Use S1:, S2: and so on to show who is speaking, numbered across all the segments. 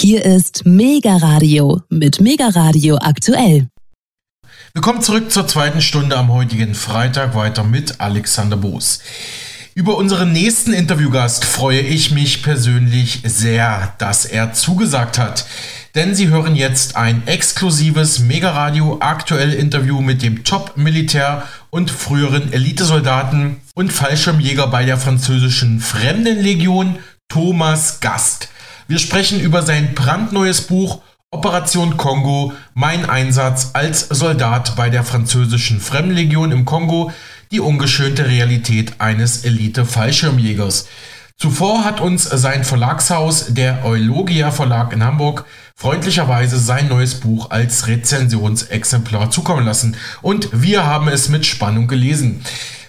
S1: Hier ist Mega Radio mit Mega Radio aktuell.
S2: Willkommen zurück zur zweiten Stunde am heutigen Freitag weiter mit Alexander Boos. Über unseren nächsten Interviewgast freue ich mich persönlich sehr, dass er zugesagt hat. Denn Sie hören jetzt ein exklusives Mega Radio aktuell Interview mit dem Top-Militär und früheren Elitesoldaten und Fallschirmjäger bei der französischen Fremdenlegion Thomas Gast. Wir sprechen über sein brandneues Buch Operation Kongo, mein Einsatz als Soldat bei der französischen Fremdenlegion im Kongo, die ungeschönte Realität eines Elite-Fallschirmjägers. Zuvor hat uns sein Verlagshaus, der Eulogia Verlag in Hamburg, freundlicherweise sein neues Buch als Rezensionsexemplar zukommen lassen und wir haben es mit Spannung gelesen.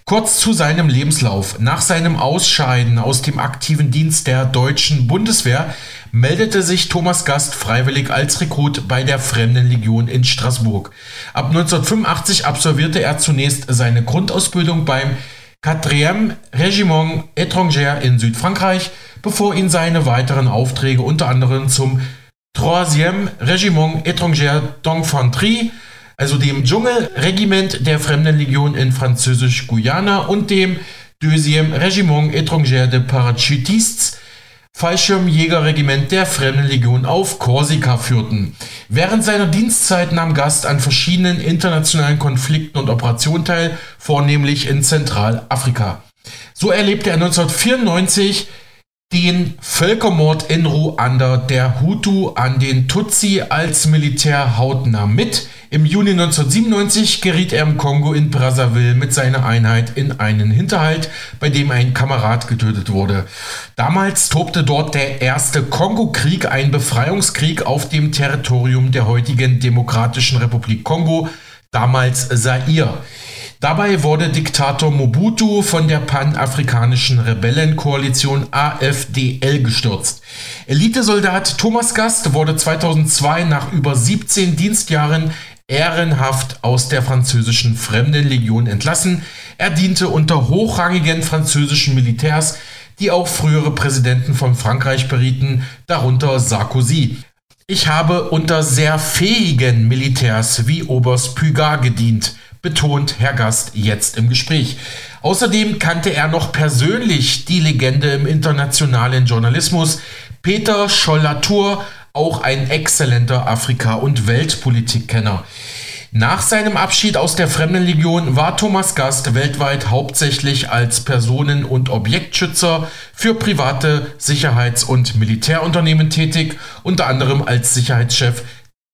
S2: Kurz zu seinem Lebenslauf. Nach seinem Ausscheiden aus dem aktiven Dienst der deutschen Bundeswehr meldete sich Thomas Gast freiwillig als Rekrut bei der Fremdenlegion in Straßburg. Ab 1985 absolvierte er zunächst seine Grundausbildung beim 4e Regiment étranger in Südfrankreich, bevor ihn seine weiteren Aufträge unter anderem zum 3e Regiment étranger d'Infanterie also dem Dschungelregiment der Fremdenlegion in Französisch-Guyana und dem Deuxième Régiment étranger de Parachutistes, Fallschirmjägerregiment der Fremdenlegion auf Korsika führten. Während seiner Dienstzeit nahm Gast an verschiedenen internationalen Konflikten und Operationen teil, vornehmlich in Zentralafrika. So erlebte er 1994 den Völkermord in Ruanda der Hutu an den Tutsi als Militär hautnah mit. Im Juni 1997 geriet er im Kongo in Brazzaville mit seiner Einheit in einen Hinterhalt, bei dem ein Kamerad getötet wurde. Damals tobte dort der erste Kongo-Krieg, ein Befreiungskrieg auf dem Territorium der heutigen Demokratischen Republik Kongo, damals Zaire. Dabei wurde Diktator Mobutu von der panafrikanischen Rebellenkoalition AFDL gestürzt. Elitesoldat Thomas Gast wurde 2002 nach über 17 Dienstjahren ehrenhaft aus der französischen Fremdenlegion entlassen. Er diente unter hochrangigen französischen Militärs, die auch frühere Präsidenten von Frankreich berieten, darunter Sarkozy. Ich habe unter sehr fähigen Militärs wie Oberst Pugard gedient betont Herr Gast jetzt im Gespräch. Außerdem kannte er noch persönlich die Legende im internationalen Journalismus, Peter Scholl-Latour, auch ein exzellenter Afrika- und Weltpolitikkenner. Nach seinem Abschied aus der Fremdenlegion war Thomas Gast weltweit hauptsächlich als Personen- und Objektschützer für private Sicherheits- und Militärunternehmen tätig, unter anderem als Sicherheitschef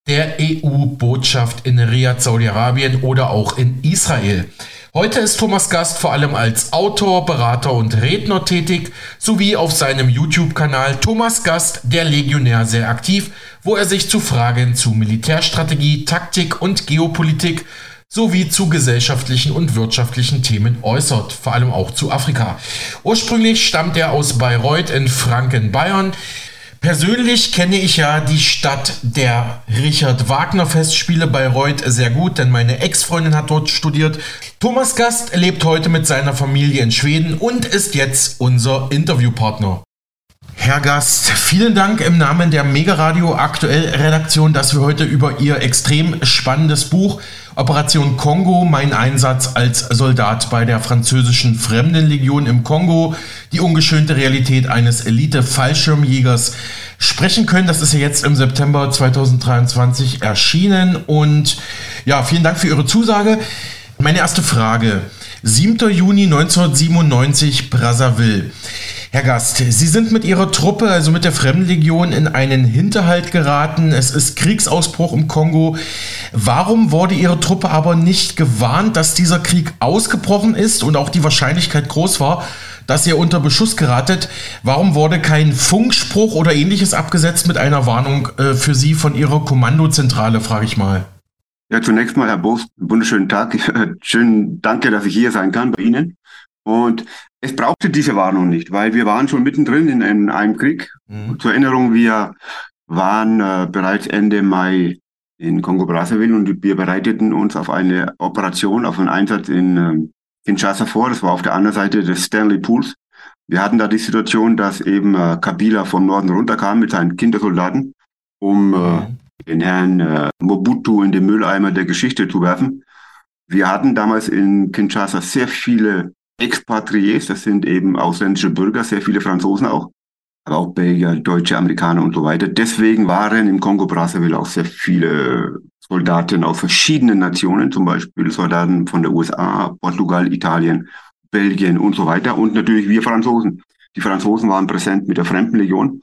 S2: der EU-Botschaft in Riyadh, Saudi-Arabien oder auch in Israel. Heute ist Thomas Gast vor allem als Autor, Berater und Redner tätig, sowie auf seinem YouTube-Kanal Thomas Gast, der Legionär, sehr aktiv, wo er sich zu Fragen zu Militärstrategie, Taktik und Geopolitik sowie zu gesellschaftlichen und wirtschaftlichen Themen äußert, vor allem auch zu Afrika. Ursprünglich stammt er aus Bayreuth in Franken, Bayern. Persönlich kenne ich ja die Stadt der Richard Wagner Festspiele Bayreuth sehr gut, denn meine Ex-Freundin hat dort studiert. Thomas Gast lebt heute mit seiner Familie in Schweden und ist jetzt unser Interviewpartner. Herr Gast, vielen Dank im Namen der Mega Radio Aktuell Redaktion, dass wir heute über Ihr extrem spannendes Buch Operation Kongo, mein Einsatz als Soldat bei der französischen Fremdenlegion im Kongo, die ungeschönte Realität eines Elite-Fallschirmjägers sprechen können. Das ist ja jetzt im September 2023 erschienen und ja, vielen Dank für Ihre Zusage. Meine erste Frage. 7. Juni 1997 Brazzaville. Herr Gast, Sie sind mit Ihrer Truppe, also mit der Fremdenlegion, in einen Hinterhalt geraten. Es ist Kriegsausbruch im Kongo. Warum wurde Ihre Truppe aber nicht gewarnt, dass dieser Krieg ausgebrochen ist und auch die Wahrscheinlichkeit groß war, dass ihr unter Beschuss geratet? Warum wurde kein Funkspruch oder ähnliches abgesetzt mit einer Warnung äh, für Sie von Ihrer Kommandozentrale, frage ich mal.
S3: Ja, zunächst mal, Herr Boos, wunderschönen Tag. Schönen Danke, dass ich hier sein kann bei Ihnen. Und es brauchte diese Warnung nicht, weil wir waren schon mittendrin in, in einem Krieg. Mhm. Zur Erinnerung, wir waren äh, bereits Ende Mai in Kongo-Brazzaville und wir bereiteten uns auf eine Operation, auf einen Einsatz in ähm, Kinshasa vor. Das war auf der anderen Seite des Stanley Pools. Wir hatten da die Situation, dass eben äh, Kabila vom Norden runterkam mit seinen Kindersoldaten um äh, den Herrn äh, Mobutu in den Mülleimer der Geschichte zu werfen. Wir hatten damals in Kinshasa sehr viele Expatriés, das sind eben ausländische Bürger, sehr viele Franzosen auch, aber auch Belgier, Deutsche, Amerikaner und so weiter. Deswegen waren im Kongo-Brazzaville auch sehr viele Soldaten aus verschiedenen Nationen, zum Beispiel Soldaten von der USA, Portugal, Italien, Belgien und so weiter und natürlich wir Franzosen. Die Franzosen waren präsent mit der Fremdenlegion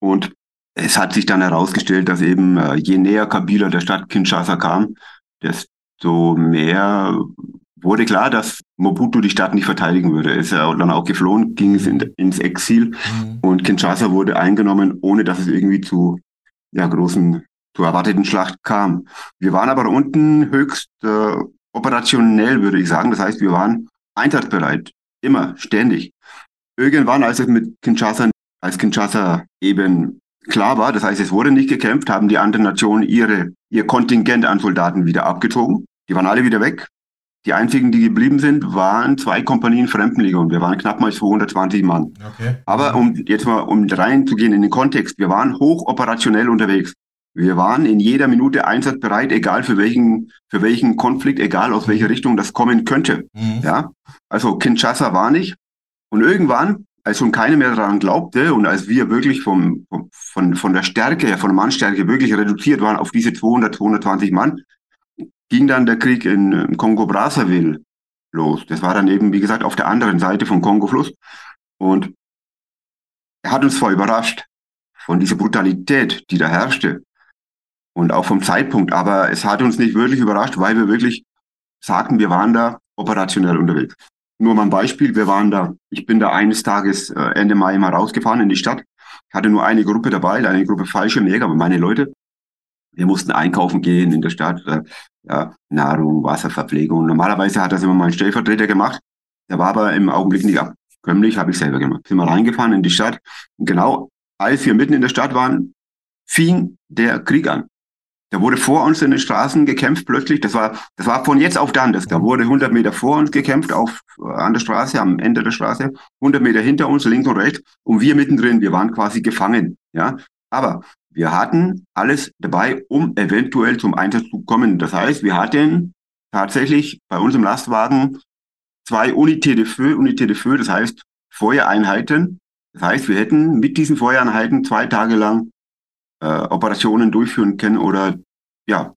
S3: und es hat sich dann herausgestellt, dass eben äh, je näher Kabila der Stadt Kinshasa kam, desto mehr wurde klar, dass Mobutu die Stadt nicht verteidigen würde. Er ist ja dann auch geflohen, ging es in, ins Exil mhm. und Kinshasa wurde eingenommen, ohne dass es irgendwie zu ja, großen, zu erwarteten Schlacht kam. Wir waren aber unten höchst äh, operationell, würde ich sagen. Das heißt, wir waren einsatzbereit, immer, ständig. Irgendwann, als es mit Kinshasa, als Kinshasa eben klar war, das heißt, es wurde nicht gekämpft, haben die anderen Nationen ihre, ihr Kontingent an Soldaten wieder abgezogen. Die waren alle wieder weg. Die einzigen, die geblieben sind, waren zwei Kompanien Fremdenlegion. Wir waren knapp mal 220 Mann. Okay. Aber um jetzt mal um reinzugehen in den Kontext, wir waren hochoperationell unterwegs. Wir waren in jeder Minute einsatzbereit, egal für welchen, für welchen Konflikt, egal aus welcher Richtung das kommen könnte. Mhm. Ja. Also Kinshasa war nicht. Und irgendwann, als schon keiner mehr daran glaubte und als wir wirklich vom, von, von der Stärke von der Mannstärke wirklich reduziert waren auf diese 200, 220 Mann, ging dann der Krieg in Kongo-Brazzaville los. Das war dann eben, wie gesagt, auf der anderen Seite vom Kongo-Fluss. Und er hat uns zwar überrascht von dieser Brutalität, die da herrschte und auch vom Zeitpunkt, aber es hat uns nicht wirklich überrascht, weil wir wirklich sagten, wir waren da operationell unterwegs. Nur mal ein Beispiel, wir waren da, ich bin da eines Tages äh, Ende Mai mal rausgefahren in die Stadt, hatte nur eine Gruppe dabei, eine Gruppe falsche Jäger, aber meine Leute. Wir mussten einkaufen gehen in der Stadt, äh, ja, Nahrung, Wasser, Verpflegung. Normalerweise hat das immer mein Stellvertreter gemacht. Der war aber im Augenblick nicht abkömmlich, habe ich selber gemacht. Sind wir reingefahren in die Stadt. Und genau als wir mitten in der Stadt waren, fing der Krieg an. Da wurde vor uns in den Straßen gekämpft plötzlich. Das war, das war von jetzt auf dann. Das, da wurde 100 Meter vor uns gekämpft auf, an der Straße, am Ende der Straße. 100 Meter hinter uns, links und rechts. Und wir mittendrin, wir waren quasi gefangen. Ja, aber wir hatten alles dabei, um eventuell zum Einsatz zu kommen. Das heißt, wir hatten tatsächlich bei uns im Lastwagen zwei Unité de Feu, Unité de Feu, das heißt Feuereinheiten. Das heißt, wir hätten mit diesen Feuereinheiten zwei Tage lang äh, Operationen durchführen können oder ja,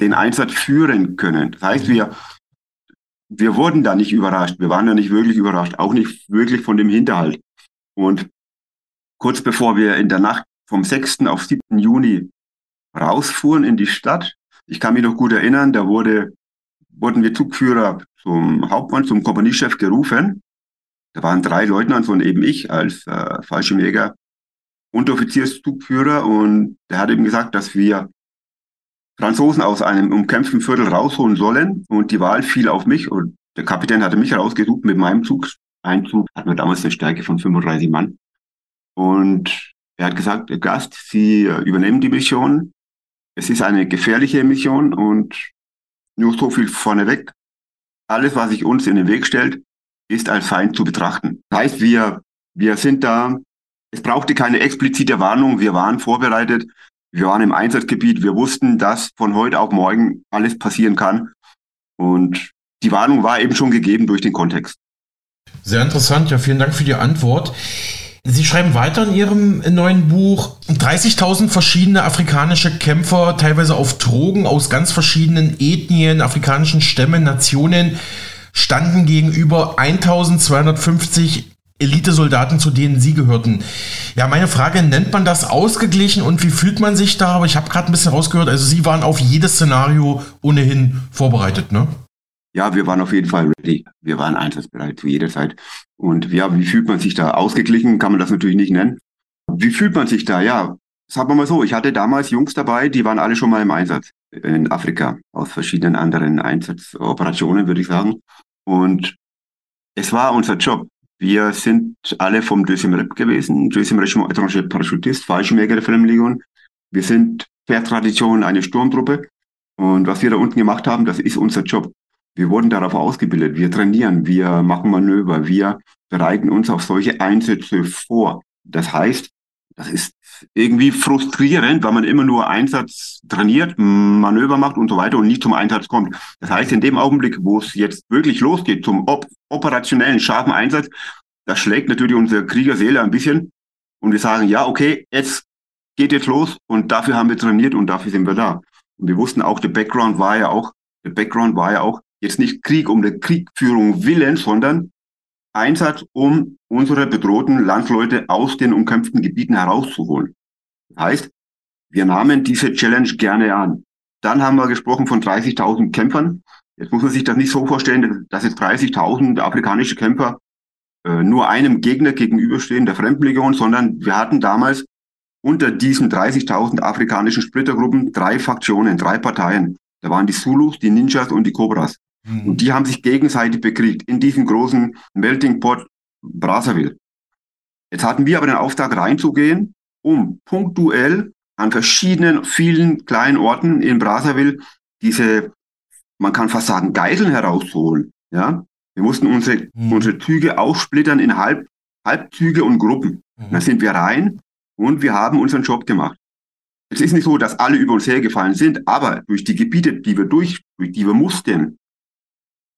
S3: den Einsatz führen können. Das heißt, wir, wir wurden da nicht überrascht. Wir waren da nicht wirklich überrascht, auch nicht wirklich von dem Hinterhalt. Und kurz bevor wir in der Nacht vom 6. auf 7. Juni rausfuhren in die Stadt. Ich kann mich noch gut erinnern, da wurde, wurden wir Zugführer zum Hauptmann, zum Kompaniechef gerufen. Da waren drei Leutnants und eben ich als äh, Fallschirmjäger Unteroffizierszugführer und der hat eben gesagt, dass wir Franzosen aus einem umkämpften Viertel rausholen sollen und die Wahl fiel auf mich und der Kapitän hatte mich rausgesucht mit meinem Zug. Ein Zug hatten wir damals eine Stärke von 35 Mann. Und er hat gesagt, Gast, Sie äh, übernehmen die Mission. Es ist eine gefährliche Mission und nur so viel vorneweg. Alles, was sich uns in den Weg stellt, ist als Feind zu betrachten. Das heißt, wir, wir sind da, es brauchte keine explizite Warnung, wir waren vorbereitet, wir waren im Einsatzgebiet, wir wussten, dass von heute auf morgen alles passieren kann. Und die Warnung war eben schon gegeben durch den Kontext.
S2: Sehr interessant, ja, vielen Dank für die Antwort. Sie schreiben weiter in Ihrem neuen Buch, 30.000 verschiedene afrikanische Kämpfer, teilweise auf Drogen aus ganz verschiedenen Ethnien, afrikanischen Stämmen, Nationen, standen gegenüber 1250 Elitesoldaten, zu denen Sie gehörten. Ja, meine Frage, nennt man das ausgeglichen und wie fühlt man sich da? Aber ich habe gerade ein bisschen rausgehört, also Sie waren auf jedes Szenario ohnehin vorbereitet, ne?
S3: Ja, wir waren auf jeden Fall ready. Wir waren einsatzbereit zu jeder Zeit. Und ja, wie fühlt man sich da? Ausgeglichen kann man das natürlich nicht nennen. Wie fühlt man sich da? Ja, sagen wir mal so, ich hatte damals Jungs dabei, die waren alle schon mal im Einsatz in Afrika, aus verschiedenen anderen Einsatzoperationen, würde ich sagen. Und es war unser Job. Wir sind alle vom Deuxième Rep gewesen, Deuxième Regiment Étranger Parachutist, Fallschirmjäger der Filmlegion. Wir sind per Tradition eine Sturmtruppe. Und was wir da unten gemacht haben, das ist unser Job. Wir wurden darauf ausgebildet. Wir trainieren, wir machen Manöver, wir bereiten uns auf solche Einsätze vor. Das heißt, das ist irgendwie frustrierend, weil man immer nur Einsatz trainiert, Manöver macht und so weiter und nicht zum Einsatz kommt. Das heißt, in dem Augenblick, wo es jetzt wirklich losgeht zum op operationellen, scharfen Einsatz, das schlägt natürlich unsere Kriegerseele ein bisschen und wir sagen, ja, okay, jetzt geht jetzt los und dafür haben wir trainiert und dafür sind wir da. Und wir wussten auch, der Background war ja auch, der Background war ja auch jetzt nicht Krieg um der Kriegführung willen, sondern Einsatz, um unsere bedrohten Landsleute aus den umkämpften Gebieten herauszuholen. Das heißt, wir nahmen diese Challenge gerne an. Dann haben wir gesprochen von 30.000 Kämpfern. Jetzt muss man sich das nicht so vorstellen, dass jetzt 30.000 afrikanische Kämpfer äh, nur einem Gegner gegenüberstehen, der Fremdenlegion, sondern wir hatten damals unter diesen 30.000 afrikanischen Splittergruppen drei Faktionen, drei Parteien. Da waren die Zulus, die Ninjas und die Cobras. Mhm. Und die haben sich gegenseitig bekriegt in diesem großen Melting Pot Brazzaville. Jetzt hatten wir aber den Auftrag reinzugehen, um punktuell an verschiedenen, vielen kleinen Orten in Brazzaville diese, man kann fast sagen, Geiseln herauszuholen. Ja, wir mussten unsere, mhm. unsere Züge aufsplittern in Halb, Halbzüge und Gruppen. Mhm. Da sind wir rein und wir haben unseren Job gemacht. Es ist nicht so, dass alle über uns hergefallen sind, aber durch die Gebiete, die wir durch, durch die wir mussten,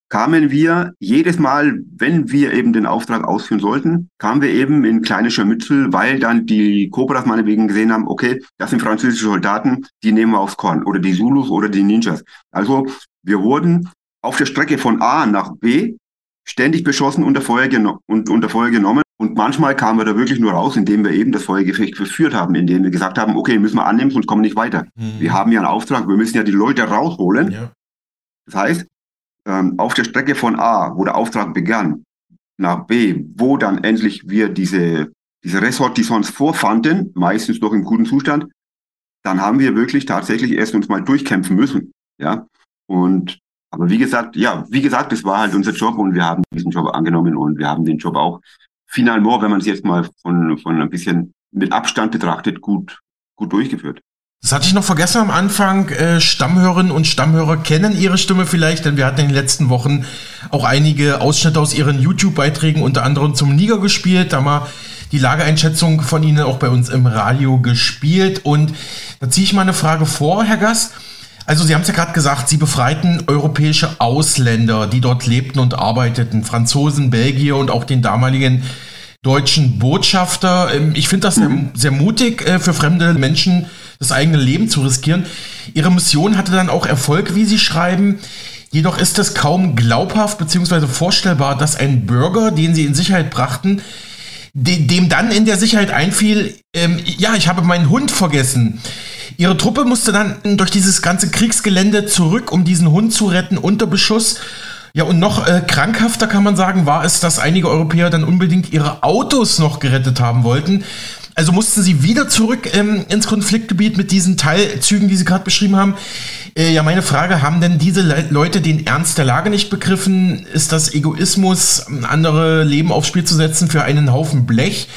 S3: kamen wir jedes Mal, wenn wir eben den Auftrag ausführen sollten, kamen wir eben in kleine Scharmützel, weil dann die Cobras meinetwegen gesehen haben, okay, das sind französische Soldaten, die nehmen wir aufs Korn oder die Zulus oder die Ninjas. Also wir wurden auf der Strecke von A nach B ständig beschossen unter Feuer, und unter Feuer genommen. Und manchmal kamen wir da wirklich nur raus, indem wir eben das Feuergefecht verführt haben, indem wir gesagt haben, okay, müssen wir annehmen, sonst kommen wir nicht weiter. Mhm. Wir haben ja einen Auftrag, wir müssen ja die Leute rausholen. Ja. Das heißt, ähm, auf der Strecke von A, wo der Auftrag begann, nach B, wo dann endlich wir diese, diese Ressortissons vorfanden, meistens doch im guten Zustand, dann haben wir wirklich tatsächlich erst uns mal durchkämpfen müssen. Ja. Und aber wie gesagt, ja, wie gesagt, es war halt unser Job und wir haben diesen Job angenommen und wir haben den Job auch final more, wenn man es jetzt mal von, von ein bisschen mit Abstand betrachtet, gut, gut durchgeführt.
S2: Das hatte ich noch vergessen am Anfang. Äh, Stammhörerinnen und Stammhörer kennen ihre Stimme vielleicht, denn wir hatten in den letzten Wochen auch einige Ausschnitte aus ihren YouTube-Beiträgen, unter anderem zum Niger gespielt. Da wir die Lageeinschätzung von Ihnen auch bei uns im Radio gespielt. Und da ziehe ich mal eine Frage vor, Herr Gast. Also Sie haben es ja gerade gesagt, Sie befreiten europäische Ausländer, die dort lebten und arbeiteten, Franzosen, Belgier und auch den damaligen deutschen Botschafter. Ähm, ich finde das sehr, mhm. sehr mutig äh, für fremde Menschen das eigene Leben zu riskieren. Ihre Mission hatte dann auch Erfolg, wie Sie schreiben. Jedoch ist es kaum glaubhaft bzw. vorstellbar, dass ein Bürger, den Sie in Sicherheit brachten, dem dann in der Sicherheit einfiel, ähm, ja, ich habe meinen Hund vergessen. Ihre Truppe musste dann durch dieses ganze Kriegsgelände zurück, um diesen Hund zu retten, unter Beschuss. Ja, und noch äh, krankhafter kann man sagen, war es, dass einige Europäer dann unbedingt ihre Autos noch gerettet haben wollten. Also mussten sie wieder zurück ähm, ins Konfliktgebiet mit diesen Teilzügen, die Sie gerade beschrieben haben. Äh, ja, meine Frage, haben denn diese Le Leute den Ernst der Lage nicht begriffen? Ist das Egoismus, andere Leben aufs Spiel zu setzen für einen Haufen Blech?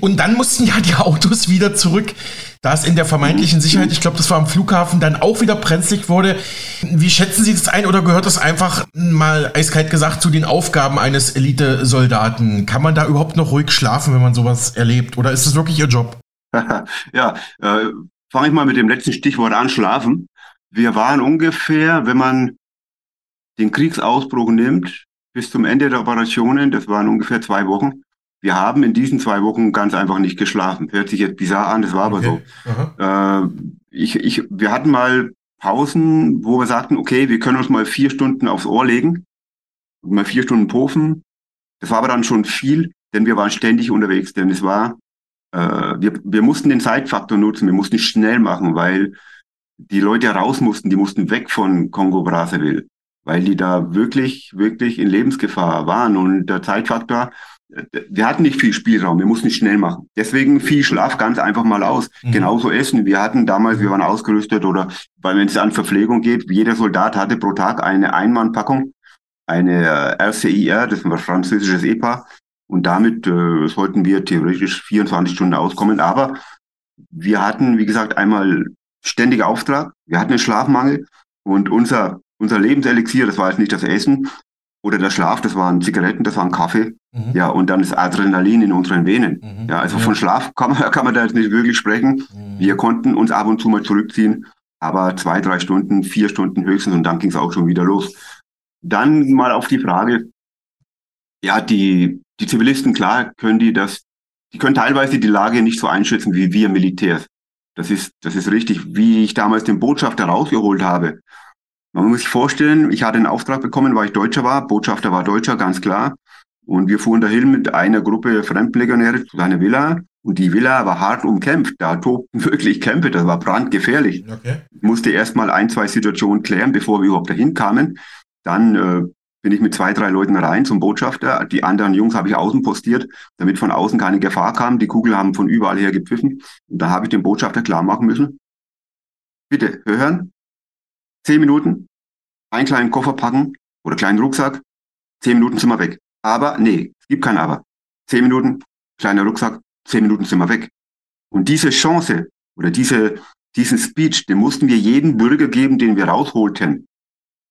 S2: Und dann mussten ja die Autos wieder zurück da es in der vermeintlichen Sicherheit, ich glaube, das war am Flughafen, dann auch wieder brenzlig wurde. Wie schätzen Sie das ein oder gehört das einfach mal eiskalt gesagt zu den Aufgaben eines Elite-Soldaten? Kann man da überhaupt noch ruhig schlafen, wenn man sowas erlebt? Oder ist das wirklich Ihr Job?
S3: ja, äh, fange ich mal mit dem letzten Stichwort an, schlafen. Wir waren ungefähr, wenn man den Kriegsausbruch nimmt, bis zum Ende der Operationen, das waren ungefähr zwei Wochen, wir haben in diesen zwei Wochen ganz einfach nicht geschlafen. Hört sich jetzt bizarr an, das war aber okay. so. Äh, ich, ich, wir hatten mal Pausen, wo wir sagten, okay, wir können uns mal vier Stunden aufs Ohr legen, mal vier Stunden pofen. Das war aber dann schon viel, denn wir waren ständig unterwegs, denn es war, äh, wir, wir mussten den Zeitfaktor nutzen, wir mussten schnell machen, weil die Leute raus mussten, die mussten weg von Kongo Brazzaville, weil die da wirklich, wirklich in Lebensgefahr waren und der Zeitfaktor, wir hatten nicht viel Spielraum, wir mussten schnell machen. Deswegen viel Schlaf ganz einfach mal aus. Mhm. Genauso Essen. Wir hatten damals, wir waren ausgerüstet oder, weil wenn es an Verpflegung geht, jeder Soldat hatte pro Tag eine Einmannpackung, eine RCIR, das ist ein französisches EPA. Und damit äh, sollten wir theoretisch 24 Stunden auskommen. Aber wir hatten, wie gesagt, einmal ständiger Auftrag. Wir hatten einen Schlafmangel und unser, unser Lebenselixier, das war jetzt nicht das Essen, oder der Schlaf, das waren Zigaretten, das waren Kaffee. Mhm. Ja, und dann das Adrenalin in unseren Venen. Mhm. Ja, also ja. von Schlaf kann man, kann man da jetzt nicht wirklich sprechen. Mhm. Wir konnten uns ab und zu mal zurückziehen, aber zwei, drei Stunden, vier Stunden höchstens und dann ging es auch schon wieder los. Dann mal auf die Frage, ja, die, die Zivilisten, klar, können die das, die können teilweise die Lage nicht so einschätzen wie wir Militärs. Das ist, das ist richtig, wie ich damals den Botschafter rausgeholt habe. Man muss sich vorstellen, ich hatte einen Auftrag bekommen, weil ich Deutscher war. Botschafter war Deutscher, ganz klar. Und wir fuhren dahin mit einer Gruppe Fremdlegionäre zu seiner Villa. Und die Villa war hart umkämpft. Da tobten wirklich Kämpfe. Das war brandgefährlich. Okay. Ich musste erst mal ein, zwei Situationen klären, bevor wir überhaupt dahin kamen. Dann äh, bin ich mit zwei, drei Leuten rein zum Botschafter. Die anderen Jungs habe ich außen postiert, damit von außen keine Gefahr kam. Die Kugeln haben von überall her gepfiffen. Und da habe ich dem Botschafter klar machen müssen. Bitte hören, zehn Minuten, einen kleinen Koffer packen oder kleinen Rucksack, zehn Minuten sind wir weg. Aber, nee, es gibt kein Aber. Zehn Minuten, kleiner Rucksack, zehn Minuten sind wir weg. Und diese Chance oder diese, diesen Speech, den mussten wir jedem Bürger geben, den wir rausholten.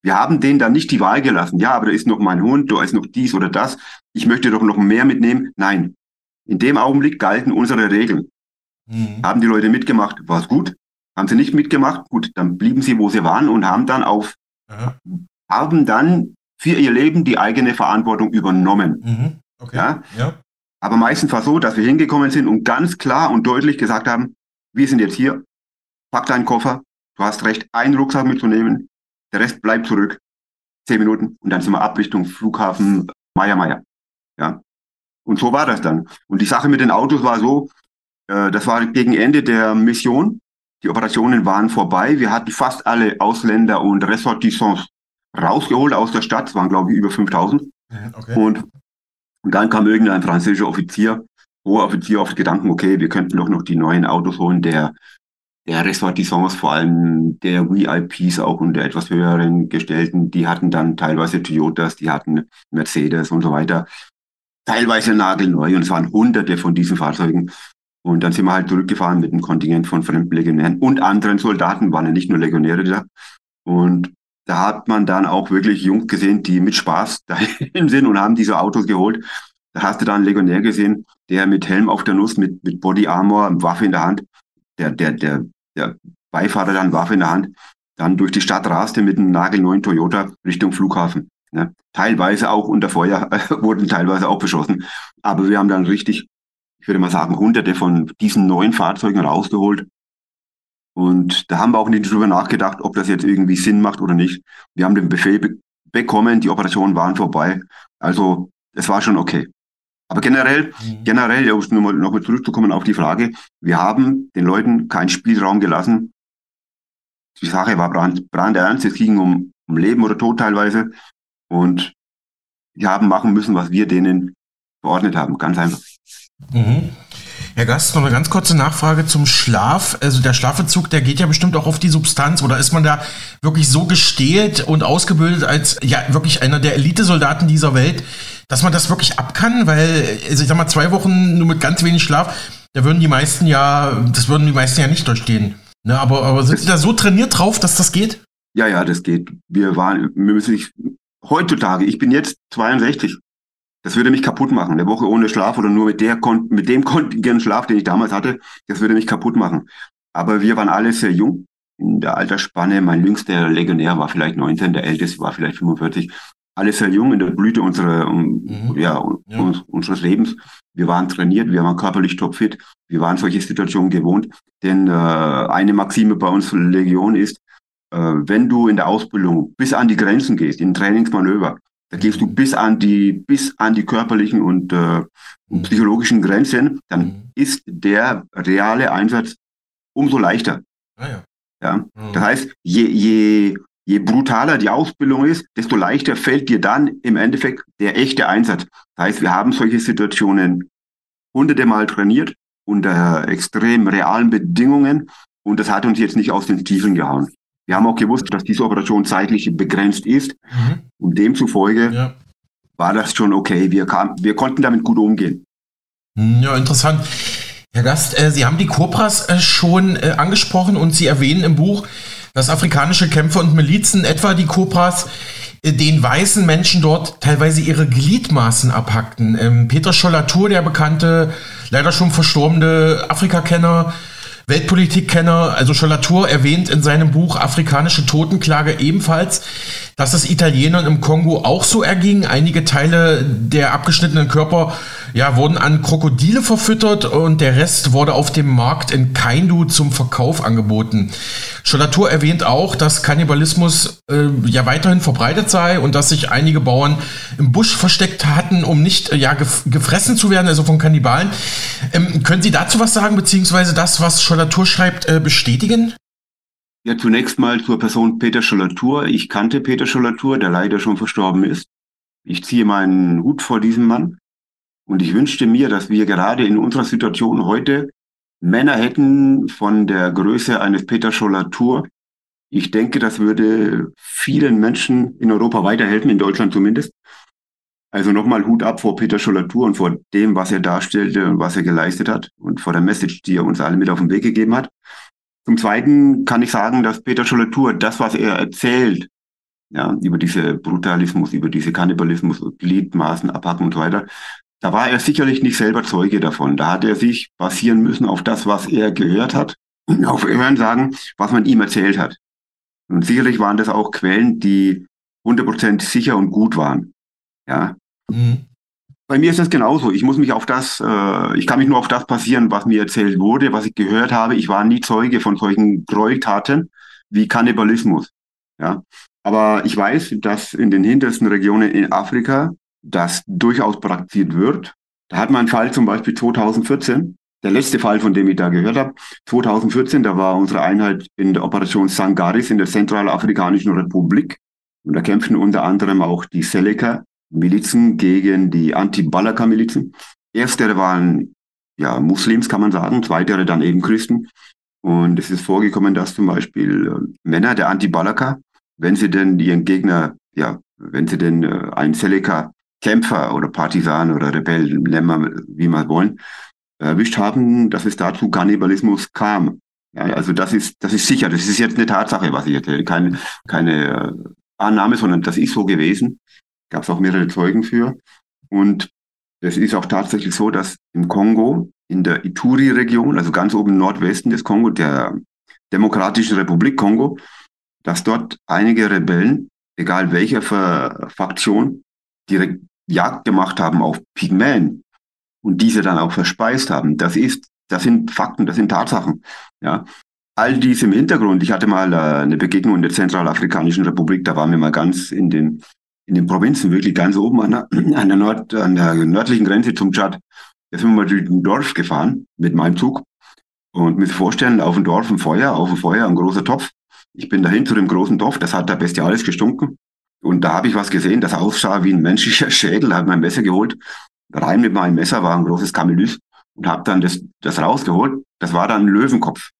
S3: Wir haben denen dann nicht die Wahl gelassen. Ja, aber da ist noch mein Hund, da ist noch dies oder das. Ich möchte doch noch mehr mitnehmen. Nein. In dem Augenblick galten unsere Regeln. Mhm. Haben die Leute mitgemacht, war es gut. Haben sie nicht mitgemacht? Gut, dann blieben sie, wo sie waren und haben dann auf, Aha. haben dann für ihr Leben die eigene Verantwortung übernommen. Mhm. Okay. Ja? ja? Aber meistens war es so, dass wir hingekommen sind und ganz klar und deutlich gesagt haben, wir sind jetzt hier, pack deinen Koffer, du hast recht, einen Rucksack mitzunehmen, der Rest bleibt zurück, zehn Minuten und dann sind wir ab Richtung Flughafen Meier Meier. Ja. Und so war das dann. Und die Sache mit den Autos war so, äh, das war gegen Ende der Mission. Die Operationen waren vorbei. Wir hatten fast alle Ausländer und Ressortissants rausgeholt aus der Stadt. Es waren, glaube ich, über 5000. Okay. Und, und dann kam irgendein französischer Offizier, hoher Offizier auf den Gedanken, okay, wir könnten doch noch die neuen Autos holen der, der Ressortissants, vor allem der VIPs auch und der etwas höheren Gestellten, die hatten dann teilweise Toyotas, die hatten Mercedes und so weiter. Teilweise nagelneu und es waren hunderte von diesen Fahrzeugen. Und dann sind wir halt zurückgefahren mit einem Kontingent von fremden Legionären und anderen Soldaten, waren ja nicht nur Legionäre da. Und da hat man dann auch wirklich Jungs gesehen, die mit Spaß dahin sind und haben diese Autos geholt. Da hast du da einen Legionär gesehen, der mit Helm auf der Nuss, mit, mit Body Armor, Waffe in der Hand, der, der, der, der Beifahrer dann Waffe in der Hand, dann durch die Stadt raste mit einem nagelneuen Toyota Richtung Flughafen. Ne? Teilweise auch unter Feuer, wurden teilweise auch beschossen. Aber wir haben dann richtig ich würde mal sagen, hunderte von diesen neuen Fahrzeugen rausgeholt. Und da haben wir auch nicht drüber nachgedacht, ob das jetzt irgendwie Sinn macht oder nicht. Wir haben den Befehl be bekommen, die Operationen waren vorbei. Also es war schon okay. Aber generell, mhm. generell, um nochmal noch mal zurückzukommen auf die Frage, wir haben den Leuten keinen Spielraum gelassen. Die Sache war brand, brandernst, es ging um, um Leben oder Tod teilweise. Und die haben machen müssen, was wir denen verordnet haben. Ganz einfach.
S2: Mhm. Herr Gast, noch eine ganz kurze Nachfrage zum Schlaf. Also der Schlafentzug, der geht ja bestimmt auch auf die Substanz. Oder ist man da wirklich so gestählt und ausgebildet als ja wirklich einer der Elitesoldaten dieser Welt, dass man das wirklich ab kann? Weil, also ich sag mal, zwei Wochen nur mit ganz wenig Schlaf, da würden die meisten ja, das würden die meisten ja nicht durchstehen. Ne, aber, aber sind Sie da so trainiert drauf, dass das geht?
S3: Ja, ja, das geht. Wir waren, wir müssen nicht, heutzutage, ich bin jetzt 62. Das würde mich kaputt machen. Eine Woche ohne Schlaf oder nur mit, der, mit dem Kontingent Schlaf, den ich damals hatte, das würde mich kaputt machen. Aber wir waren alle sehr jung in der Altersspanne. Mein jüngster Legionär war vielleicht 19, der älteste war vielleicht 45. Alle sehr jung in der Blüte unserer, mhm. ja, ja. Un unseres Lebens. Wir waren trainiert, wir waren körperlich topfit. Wir waren solche Situationen gewohnt. Denn äh, eine Maxime bei uns Legion ist, äh, wenn du in der Ausbildung bis an die Grenzen gehst, in Trainingsmanöver, da gehst du bis an die, bis an die körperlichen und äh, mhm. psychologischen Grenzen, dann mhm. ist der reale Einsatz umso leichter. Ah, ja. Ja? Mhm. Das heißt, je, je, je brutaler die Ausbildung ist, desto leichter fällt dir dann im Endeffekt der echte Einsatz. Das heißt, wir haben solche Situationen hunderte Mal trainiert unter extrem realen Bedingungen und das hat uns jetzt nicht aus den Stiefeln gehauen. Wir haben auch gewusst, dass diese Operation zeitlich begrenzt ist. Mhm. Und demzufolge ja. war das schon okay. Wir, kam, wir konnten damit gut umgehen.
S2: Hm, ja, interessant. Herr Gast, äh, Sie haben die Cobras äh, schon äh, angesprochen und Sie erwähnen im Buch, dass afrikanische Kämpfer und Milizen, etwa die Cobras, den weißen Menschen dort teilweise ihre Gliedmaßen abhackten. Ähm, Peter Schollatur, der bekannte, leider schon verstorbene Afrikakenner, Weltpolitikkenner, also Schollatur erwähnt in seinem Buch Afrikanische Totenklage ebenfalls, dass es Italienern im Kongo auch so erging. Einige Teile der abgeschnittenen Körper ja, wurden an Krokodile verfüttert und der Rest wurde auf dem Markt in Kaindu zum Verkauf angeboten. Schollatur erwähnt auch, dass Kannibalismus äh, ja weiterhin verbreitet sei und dass sich einige Bauern im Busch versteckt hatten, um nicht äh, ja, gef gefressen zu werden, also von Kannibalen. Ähm, können Sie dazu was sagen, beziehungsweise das, was Schollatur schreibt, äh, bestätigen?
S3: Ja, zunächst mal zur Person Peter Schollatur. Ich kannte Peter Schollatur, der leider schon verstorben ist. Ich ziehe meinen Hut vor diesem Mann. Und ich wünschte mir, dass wir gerade in unserer Situation heute Männer hätten von der Größe eines Peter Schollatur. Ich denke, das würde vielen Menschen in Europa weiterhelfen, in Deutschland zumindest. Also nochmal Hut ab vor Peter Schollatur und vor dem, was er darstellte und was er geleistet hat und vor der Message, die er uns alle mit auf den Weg gegeben hat. Zum Zweiten kann ich sagen, dass Peter Schollatur das, was er erzählt, ja, über diese Brutalismus, über diese Kannibalismus, Gliedmaßen, Abhacken und so weiter, da war er sicherlich nicht selber Zeuge davon. Da hat er sich basieren müssen auf das, was er gehört hat, auf Hören sagen, was man ihm erzählt hat. Und sicherlich waren das auch Quellen, die 100% sicher und gut waren. Ja. Mhm. Bei mir ist es genauso. Ich muss mich auf das, äh, ich kann mich nur auf das basieren, was mir erzählt wurde, was ich gehört habe. Ich war nie Zeuge von solchen Gräueltaten wie Kannibalismus. Ja. Aber ich weiß, dass in den hintersten Regionen in Afrika das durchaus praktiziert wird. Da hat man einen Fall zum Beispiel 2014, der letzte Fall, von dem ich da gehört habe. 2014, da war unsere Einheit in der Operation Sangaris in der Zentralafrikanischen Republik. Und da kämpften unter anderem auch die Seleka-Milizen gegen die Anti-Balaka-Milizen. Erstere waren ja Muslims, kann man sagen, zweitere dann eben Christen. Und es ist vorgekommen, dass zum Beispiel äh, Männer der Anti-Balaka, wenn sie denn ihren Gegner, ja, wenn sie denn äh, einen Seleka Kämpfer oder Partisan oder Rebell, nennen wir, wie wir wollen, erwischt haben, dass es dazu Kannibalismus kam. Ja, also das ist, das ist sicher, das ist jetzt eine Tatsache, was ich erzähle, keine, keine äh, Annahme, sondern das ist so gewesen. Gab es auch mehrere Zeugen für. Und es ist auch tatsächlich so, dass im Kongo, in der Ituri-Region, also ganz oben im Nordwesten des Kongo, der Demokratischen Republik Kongo, dass dort einige Rebellen, egal welcher Fraktion, direkt Jagd gemacht haben auf Pygmäen und diese dann auch verspeist haben. Das ist, das sind Fakten, das sind Tatsachen. Ja. All dies im Hintergrund. Ich hatte mal äh, eine Begegnung in der Zentralafrikanischen Republik, da waren wir mal ganz in den, in den Provinzen, wirklich ganz oben an der, an der, Nord, an der nördlichen Grenze zum Tschad. Da sind wir mal durch ein Dorf gefahren mit meinem Zug und mir vorstellen, auf dem Dorf ein Feuer, auf dem Feuer ein großer Topf. Ich bin dahin zu dem großen Topf, das hat da bestialisch gestunken. Und da habe ich was gesehen, das aussah wie ein menschlicher Schädel, habe mein Messer geholt. Rein mit meinem Messer war ein großes Kamelüs und habe dann das, das rausgeholt. Das war dann ein Löwenkopf.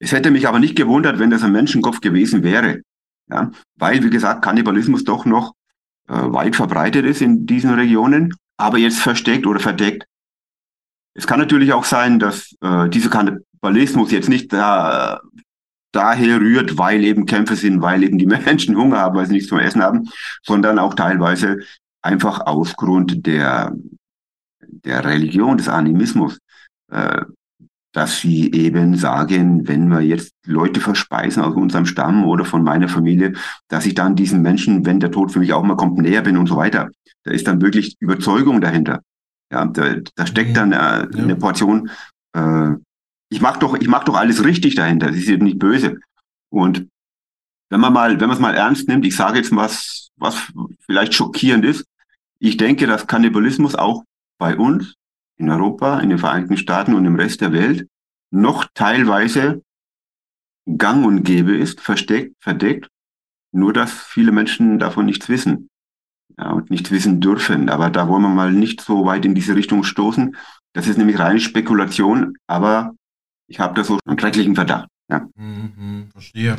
S3: Es hätte mich aber nicht gewundert, wenn das ein Menschenkopf gewesen wäre. Ja, weil, wie gesagt, Kannibalismus doch noch weit verbreitet ist in diesen Regionen, aber jetzt versteckt oder verdeckt. Es kann natürlich auch sein, dass äh, dieser Kannibalismus jetzt nicht da daher rührt, weil eben Kämpfe sind, weil eben die Menschen Hunger haben, weil sie nichts zum Essen haben, sondern auch teilweise einfach aus Grund der, der Religion, des Animismus, äh, dass sie eben sagen, wenn wir jetzt Leute verspeisen aus unserem Stamm oder von meiner Familie, dass ich dann diesen Menschen, wenn der Tod für mich auch mal kommt, näher bin und so weiter. Da ist dann wirklich Überzeugung dahinter. Ja, da, da steckt mhm. dann äh, ja. eine Portion äh, ich mache doch, ich mach doch alles richtig dahinter. Das ist eben nicht böse. Und wenn man mal, wenn man es mal ernst nimmt, ich sage jetzt was, was vielleicht schockierend ist. Ich denke, dass Kannibalismus auch bei uns in Europa, in den Vereinigten Staaten und im Rest der Welt noch teilweise gang und gäbe ist, versteckt, verdeckt. Nur, dass viele Menschen davon nichts wissen. Ja, und nichts wissen dürfen. Aber da wollen wir mal nicht so weit in diese Richtung stoßen. Das ist nämlich reine Spekulation, aber ich habe da so einen schrecklichen Verdacht. Ja.
S2: Mhm, verstehe.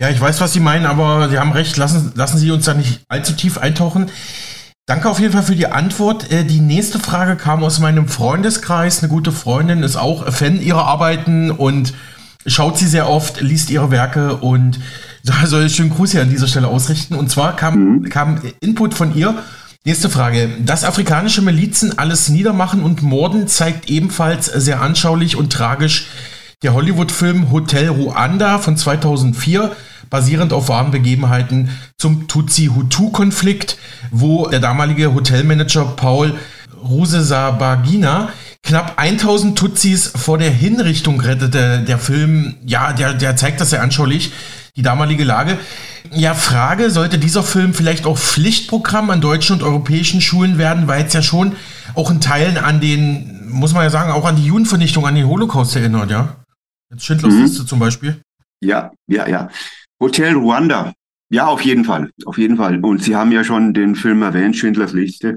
S2: Ja, ich weiß, was Sie meinen, aber Sie haben recht. Lassen, lassen Sie uns da nicht allzu tief eintauchen. Danke auf jeden Fall für die Antwort. Äh, die nächste Frage kam aus meinem Freundeskreis. Eine gute Freundin ist auch Fan ihrer Arbeiten und schaut sie sehr oft, liest ihre Werke und Da soll ich schönen Gruß hier an dieser Stelle ausrichten. Und zwar kam, mhm. kam Input von ihr. Nächste Frage. Dass afrikanische Milizen alles niedermachen und morden, zeigt ebenfalls sehr anschaulich und tragisch der Hollywood-Film Hotel Ruanda von 2004, basierend auf wahren Begebenheiten zum Tutsi-Hutu-Konflikt, wo der damalige Hotelmanager Paul Rusesabagina knapp 1000 Tutsis vor der Hinrichtung rettete. Der Film, ja, der, der zeigt das sehr anschaulich, die damalige Lage. Ja, Frage, sollte dieser Film vielleicht auch Pflichtprogramm an deutschen und europäischen Schulen werden, weil es ja schon auch in Teilen an den, muss man ja sagen, auch an die Judenvernichtung, an den Holocaust erinnert, ja? Jetzt Schindlers mhm. Liste zum Beispiel.
S3: Ja, ja, ja. Hotel Ruanda. Ja, auf jeden Fall. Auf jeden Fall. Und Sie haben ja schon den Film erwähnt, Schindlers Liste.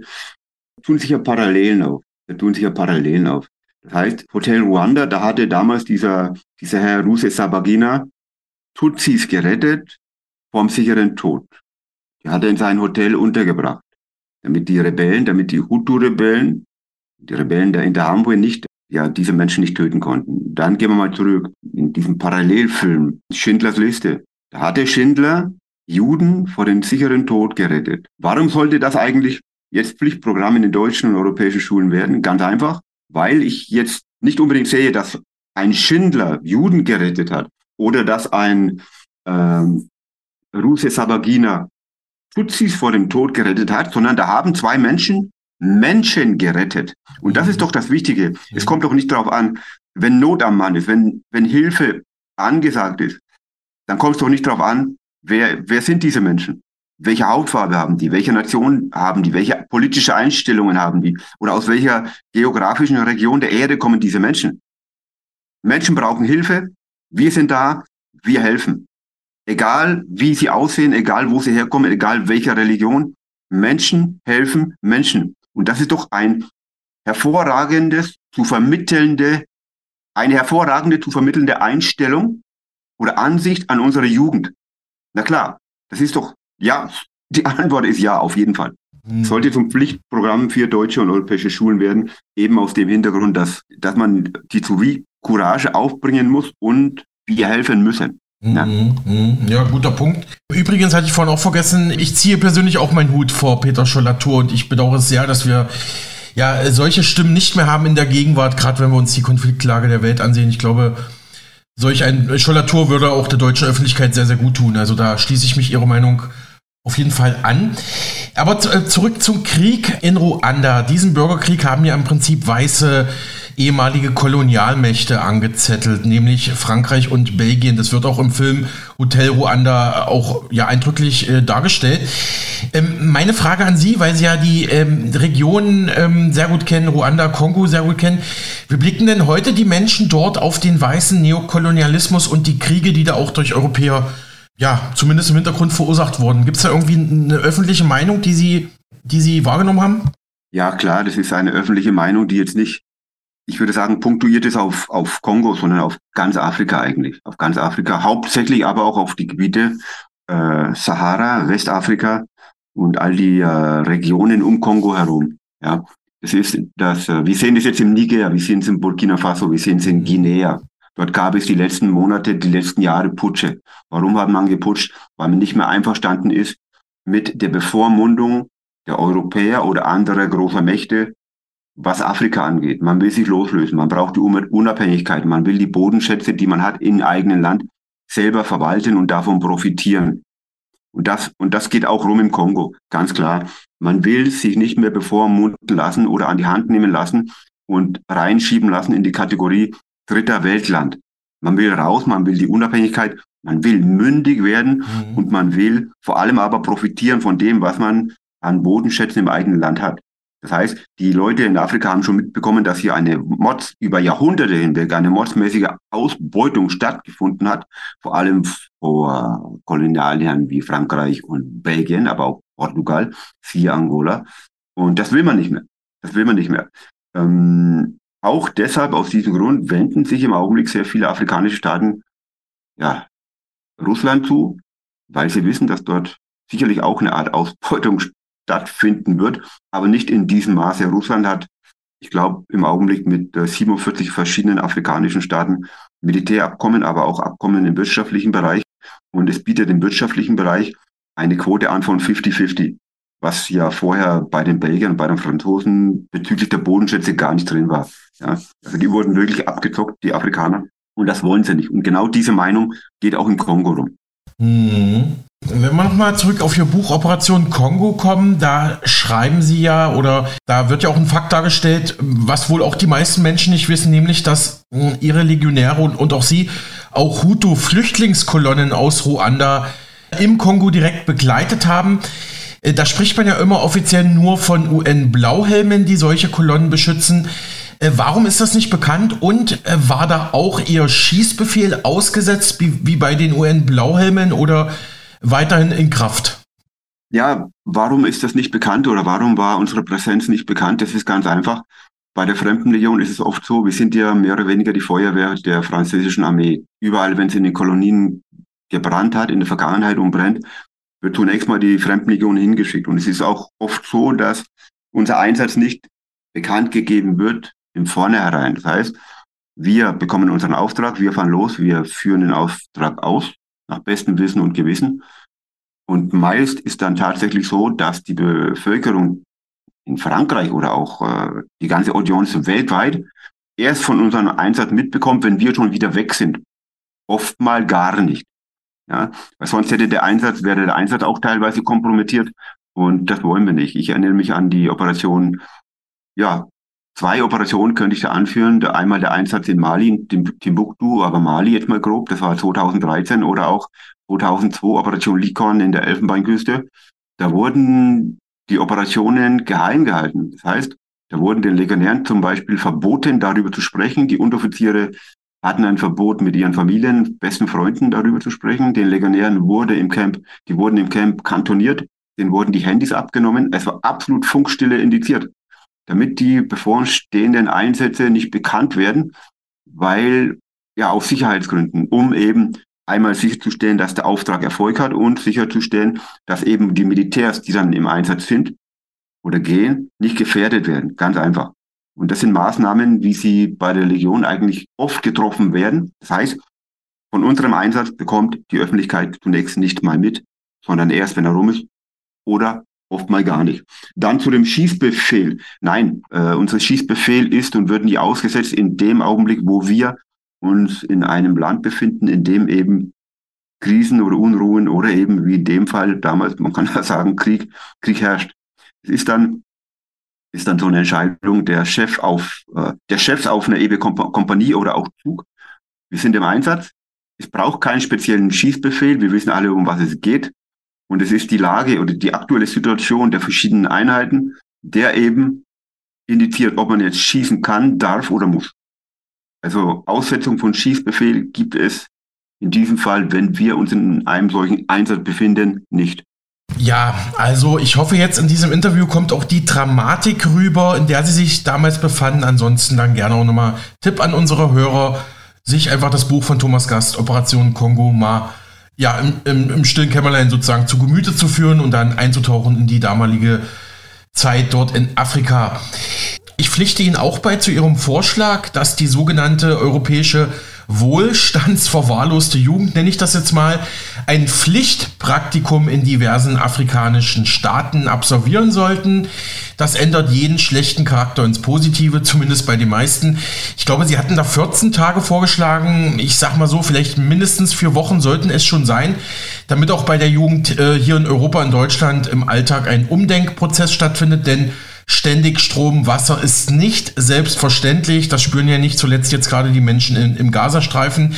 S3: Da tun sich ja Parallelen auf. Da tun sich ja Parallelen auf. Das heißt, Hotel Ruanda, da hatte damals dieser, dieser Herr Ruse Sabagina Tutsis gerettet vom sicheren Tod. Die hat er in sein Hotel untergebracht, damit die Rebellen, damit die Hutu-Rebellen, die Rebellen der Interhamwe nicht ja, diese Menschen nicht töten konnten. Dann gehen wir mal zurück in diesem Parallelfilm Schindlers Liste. Da hatte Schindler Juden vor dem sicheren Tod gerettet. Warum sollte das eigentlich jetzt Pflichtprogramm in den deutschen und europäischen Schulen werden? Ganz einfach, weil ich jetzt nicht unbedingt sehe, dass ein Schindler Juden gerettet hat oder dass ein ähm, Ruse Sabagina Tutsis vor dem Tod gerettet hat, sondern da haben zwei Menschen Menschen gerettet. Und das ist mhm. doch das Wichtige. Es kommt doch nicht darauf an, wenn Not am Mann ist, wenn, wenn Hilfe angesagt ist, dann kommt es doch nicht darauf an, wer, wer sind diese Menschen? Welche Hautfarbe haben die? Welche Nation haben die? Welche politische Einstellungen haben die? Oder aus welcher geografischen Region der Erde kommen diese Menschen? Menschen brauchen Hilfe. Wir sind da. Wir helfen. Egal wie sie aussehen, egal wo sie herkommen, egal welcher Religion. Menschen helfen Menschen. Und das ist doch ein hervorragendes, zu vermittelnde, eine hervorragende zu vermittelnde Einstellung oder Ansicht an unsere Jugend. Na klar, das ist doch, ja, die Antwort ist ja, auf jeden Fall. Mhm. Sollte zum Pflichtprogramm für deutsche und europäische Schulen werden, eben aus dem Hintergrund, dass, dass man die Courage aufbringen muss und wir helfen müssen.
S2: Ja. Mhm, mhm. ja, guter Punkt. Übrigens hatte ich vorhin auch vergessen, ich ziehe persönlich auch meinen Hut vor Peter Schollatur und ich bedauere es sehr, dass wir ja solche Stimmen nicht mehr haben in der Gegenwart, gerade wenn wir uns die Konfliktlage der Welt ansehen. Ich glaube, solch ein Schollatur würde auch der deutschen Öffentlichkeit sehr, sehr gut tun. Also da schließe ich mich Ihrer Meinung auf jeden Fall an. Aber äh, zurück zum Krieg in Ruanda. Diesen Bürgerkrieg haben ja im Prinzip weiße ehemalige Kolonialmächte angezettelt, nämlich Frankreich und Belgien. Das wird auch im Film Hotel Ruanda auch ja eindrücklich äh, dargestellt. Ähm, meine Frage an Sie, weil Sie ja die ähm, Regionen ähm, sehr gut kennen, Ruanda, Kongo sehr gut kennen. Wie blicken denn heute die Menschen dort auf den weißen Neokolonialismus und die Kriege, die da auch durch Europäer ja, zumindest im Hintergrund verursacht wurden. Gibt es da irgendwie eine öffentliche Meinung, die Sie, die Sie wahrgenommen haben?
S3: Ja, klar, das ist eine öffentliche Meinung, die jetzt nicht, ich würde sagen, punktuiert ist auf, auf Kongo, sondern auf ganz Afrika eigentlich. Auf ganz Afrika, hauptsächlich aber auch auf die Gebiete äh, Sahara, Westafrika und all die äh, Regionen um Kongo herum. Ja, das ist das, äh, wir sehen das jetzt im Niger, wir sehen es in Burkina Faso, wir sehen es in Guinea, Dort gab es die letzten Monate, die letzten Jahre Putsche. Warum hat man geputscht? Weil man nicht mehr einverstanden ist mit der Bevormundung der Europäer oder anderer großer Mächte, was Afrika angeht. Man will sich loslösen, man braucht die Unabhängigkeit, man will die Bodenschätze, die man hat im eigenen Land, selber verwalten und davon profitieren. Und das, und das geht auch rum im Kongo, ganz klar. Man will sich nicht mehr bevormunden lassen oder an die Hand nehmen lassen und reinschieben lassen in die Kategorie, dritter Weltland. Man will raus, man will die Unabhängigkeit, man will mündig werden mhm. und man will vor allem aber profitieren von dem, was man an Bodenschätzen im eigenen Land hat. Das heißt, die Leute in Afrika haben schon mitbekommen, dass hier eine Mods über Jahrhunderte hinweg eine modsmäßige Ausbeutung stattgefunden hat, vor allem vor Kolonialherren wie Frankreich und Belgien, aber auch Portugal, siehe Angola. Und das will man nicht mehr. Das will man nicht mehr. Ähm, auch deshalb, aus diesem Grund, wenden sich im Augenblick sehr viele afrikanische Staaten ja, Russland zu, weil sie wissen, dass dort sicherlich auch eine Art Ausbeutung stattfinden wird, aber nicht in diesem Maße. Russland hat, ich glaube, im Augenblick mit 47 verschiedenen afrikanischen Staaten Militärabkommen, aber auch Abkommen im wirtschaftlichen Bereich. Und es bietet im wirtschaftlichen Bereich eine Quote an von 50-50, was ja vorher bei den Belgiern bei den Franzosen bezüglich der Bodenschätze gar nicht drin war. Ja, also die wurden wirklich abgezockt, die Afrikaner. Und das wollen sie nicht. Und genau diese Meinung geht auch im Kongo rum.
S2: Mhm. Wenn wir nochmal zurück auf Ihr Buch Operation Kongo kommen, da schreiben Sie ja oder da wird ja auch ein Fakt dargestellt, was wohl auch die meisten Menschen nicht wissen, nämlich dass hm, Ihre Legionäre und, und auch Sie auch Hutu-Flüchtlingskolonnen aus Ruanda im Kongo direkt begleitet haben. Äh, da spricht man ja immer offiziell nur von UN-Blauhelmen, die solche Kolonnen beschützen. Äh, warum ist das nicht bekannt und äh, war da auch Ihr Schießbefehl ausgesetzt wie, wie bei den UN-Blauhelmen oder weiterhin in Kraft?
S3: Ja, warum ist das nicht bekannt oder warum war unsere Präsenz nicht bekannt? Das ist ganz einfach. Bei der Fremdenlegion ist es oft so, wir sind ja mehr oder weniger die Feuerwehr der französischen Armee. Überall, wenn es in den Kolonien gebrannt hat, in der Vergangenheit und brennt, wird zunächst mal die Fremdenlegion hingeschickt. Und es ist auch oft so, dass unser Einsatz nicht bekannt gegeben wird im Vornherein. Das heißt, wir bekommen unseren Auftrag, wir fahren los, wir führen den Auftrag aus, nach bestem Wissen und Gewissen. Und meist ist dann tatsächlich so, dass die Bevölkerung in Frankreich oder auch äh, die ganze Audience weltweit erst von unserem Einsatz mitbekommt, wenn wir schon wieder weg sind. Oftmal gar nicht. Ja, weil sonst hätte der Einsatz, wäre der Einsatz auch teilweise kompromittiert. Und das wollen wir nicht. Ich erinnere mich an die Operation, ja, zwei Operationen könnte ich da anführen. Einmal der Einsatz in Mali, Timbuktu, aber Mali jetzt mal grob, das war 2013 oder auch 2002 Operation Likon in der Elfenbeinküste. Da wurden die Operationen geheim gehalten. Das heißt, da wurden den Legionären zum Beispiel verboten, darüber zu sprechen. Die Unteroffiziere hatten ein Verbot, mit ihren Familien, besten Freunden darüber zu sprechen. Den Legionären wurde im Camp, die wurden im Camp kantoniert, denen wurden die Handys abgenommen. Es war absolut Funkstille indiziert, damit die bevorstehenden Einsätze nicht bekannt werden, weil ja aus Sicherheitsgründen, um eben einmal sicherzustellen, dass der Auftrag Erfolg hat und sicherzustellen, dass eben die Militärs, die dann im Einsatz sind oder gehen, nicht gefährdet werden. Ganz einfach. Und das sind Maßnahmen, wie sie bei der Legion eigentlich oft getroffen werden. Das heißt, von unserem Einsatz bekommt die Öffentlichkeit zunächst nicht mal mit, sondern erst, wenn er rum ist oder oft mal gar nicht. Dann zu dem Schießbefehl. Nein, äh, unser Schießbefehl ist und wird nie ausgesetzt in dem Augenblick, wo wir uns in einem Land befinden, in dem eben Krisen oder Unruhen oder eben wie in dem Fall damals, man kann ja sagen, Krieg, Krieg herrscht. Es ist dann ist dann so eine Entscheidung der Chef auf, äh, der Chefs auf einer EB Kompanie oder auch Zug. Wir sind im Einsatz. Es braucht keinen speziellen Schießbefehl. Wir wissen alle, um was es geht. Und es ist die Lage oder die aktuelle Situation der verschiedenen Einheiten, der eben indiziert, ob man jetzt schießen kann, darf oder muss. Also Aussetzung von Schießbefehl gibt es in diesem Fall, wenn wir uns in einem solchen Einsatz befinden, nicht.
S2: Ja, also ich hoffe jetzt in diesem Interview kommt auch die Dramatik rüber, in der Sie sich damals befanden. Ansonsten dann gerne auch nochmal Tipp an unsere Hörer, sich einfach das Buch von Thomas Gast, Operation Kongo, mal ja, im, im, im stillen Kämmerlein sozusagen zu Gemüte zu führen und dann einzutauchen in die damalige Zeit dort in Afrika. Ich pflichte Ihnen auch bei zu Ihrem Vorschlag, dass die sogenannte europäische wohlstandsverwahrloste Jugend, nenne ich das jetzt mal, ein Pflichtpraktikum in diversen afrikanischen Staaten absolvieren sollten. Das ändert jeden schlechten Charakter ins Positive, zumindest bei den meisten. Ich glaube, Sie hatten da 14 Tage vorgeschlagen. Ich sag mal so, vielleicht mindestens vier Wochen sollten es schon sein, damit auch bei der Jugend äh, hier in Europa, in Deutschland im Alltag ein Umdenkprozess stattfindet, denn ständig Strom, Wasser ist nicht selbstverständlich. Das spüren ja nicht zuletzt jetzt gerade die Menschen in, im Gazastreifen.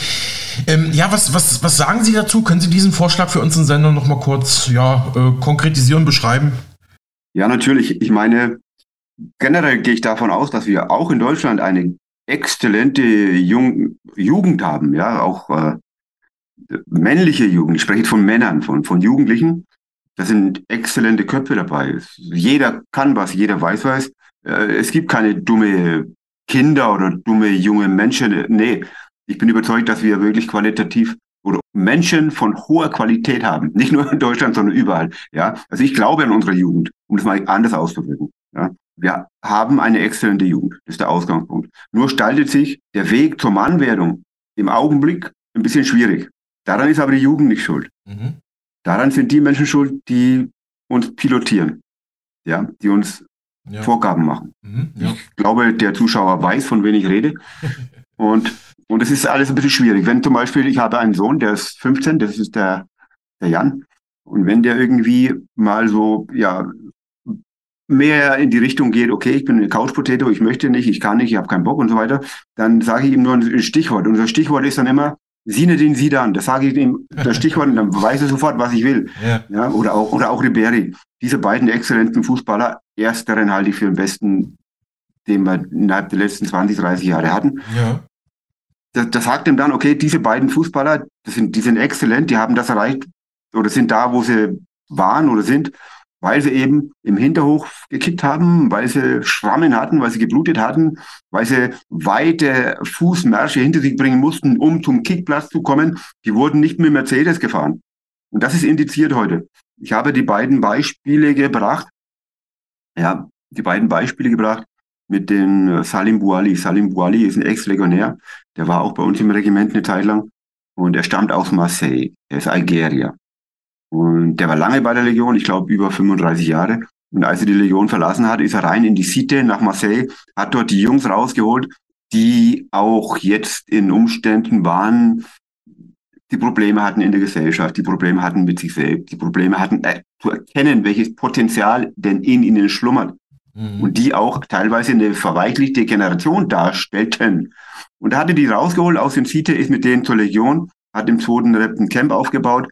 S2: Ähm, ja, was, was, was sagen Sie dazu? Können Sie diesen Vorschlag für unseren Sender noch mal kurz ja, äh, konkretisieren, beschreiben?
S3: Ja, natürlich. Ich meine, generell gehe ich davon aus, dass wir auch in Deutschland eine exzellente Jung Jugend haben, ja, auch äh, männliche Jugend. Ich spreche von Männern, von, von Jugendlichen, da sind exzellente Köpfe dabei. Jeder kann was, jeder weiß was. Äh, es gibt keine dumme Kinder oder dumme junge Menschen. Nee, ich bin überzeugt, dass wir wirklich qualitativ oder Menschen von hoher Qualität haben. Nicht nur in Deutschland, sondern überall. Ja, also ich glaube an unsere Jugend, um das mal anders auszudrücken. Ja, wir haben eine exzellente Jugend. Das ist der Ausgangspunkt. Nur gestaltet sich der Weg zur Mannwerdung im Augenblick ein bisschen schwierig. Daran ist aber die Jugend nicht schuld. Mhm. Daran sind die Menschen schuld, die uns pilotieren, ja, die uns ja. Vorgaben machen. Mhm, ja. Ich glaube, der Zuschauer weiß, von wem ich rede. und, und es ist alles ein bisschen schwierig. Wenn zum Beispiel, ich habe einen Sohn, der ist 15, das ist der, der Jan. Und wenn der irgendwie mal so, ja, mehr in die Richtung geht, okay, ich bin eine Couch-Potato, ich möchte nicht, ich kann nicht, ich habe keinen Bock und so weiter, dann sage ich ihm nur ein Stichwort. Und das Stichwort ist dann immer, Sine den Sidan, das sage ich ihm, das Stichwort, und dann weiß er sofort, was ich will. Ja. ja. oder auch, oder auch Ribéry. Diese beiden exzellenten Fußballer, ersteren halte ich für den besten, den wir innerhalb der letzten 20, 30 Jahre hatten. Ja. Das, das sagt ihm dann, okay, diese beiden Fußballer, das sind, die sind exzellent, die haben das erreicht oder sind da, wo sie waren oder sind weil sie eben im Hinterhof gekickt haben, weil sie Schrammen hatten, weil sie geblutet hatten, weil sie weite Fußmärsche hinter sich bringen mussten, um zum Kickplatz zu kommen. Die wurden nicht mit Mercedes gefahren. Und das ist indiziert heute. Ich habe die beiden Beispiele gebracht. Ja, die beiden Beispiele gebracht mit den Salim Bouali. Salim Bouali ist ein Ex-Legionär. Der war auch bei uns im Regiment eine Zeit lang. Und er stammt aus Marseille. Er ist Algerier. Und der war lange bei der Legion, ich glaube über 35 Jahre. Und als er die Legion verlassen hat, ist er rein in die Cite nach Marseille, hat dort die Jungs rausgeholt, die auch jetzt in Umständen waren, die Probleme hatten in der Gesellschaft, die Probleme hatten mit sich selbst, die Probleme hatten äh, zu erkennen, welches Potenzial denn in ihnen schlummert. Mhm. Und die auch teilweise eine verweichlichte Generation darstellten. Und da hatte die rausgeholt aus dem Cite, ist mit denen zur Legion, hat im zweiten Rep Camp aufgebaut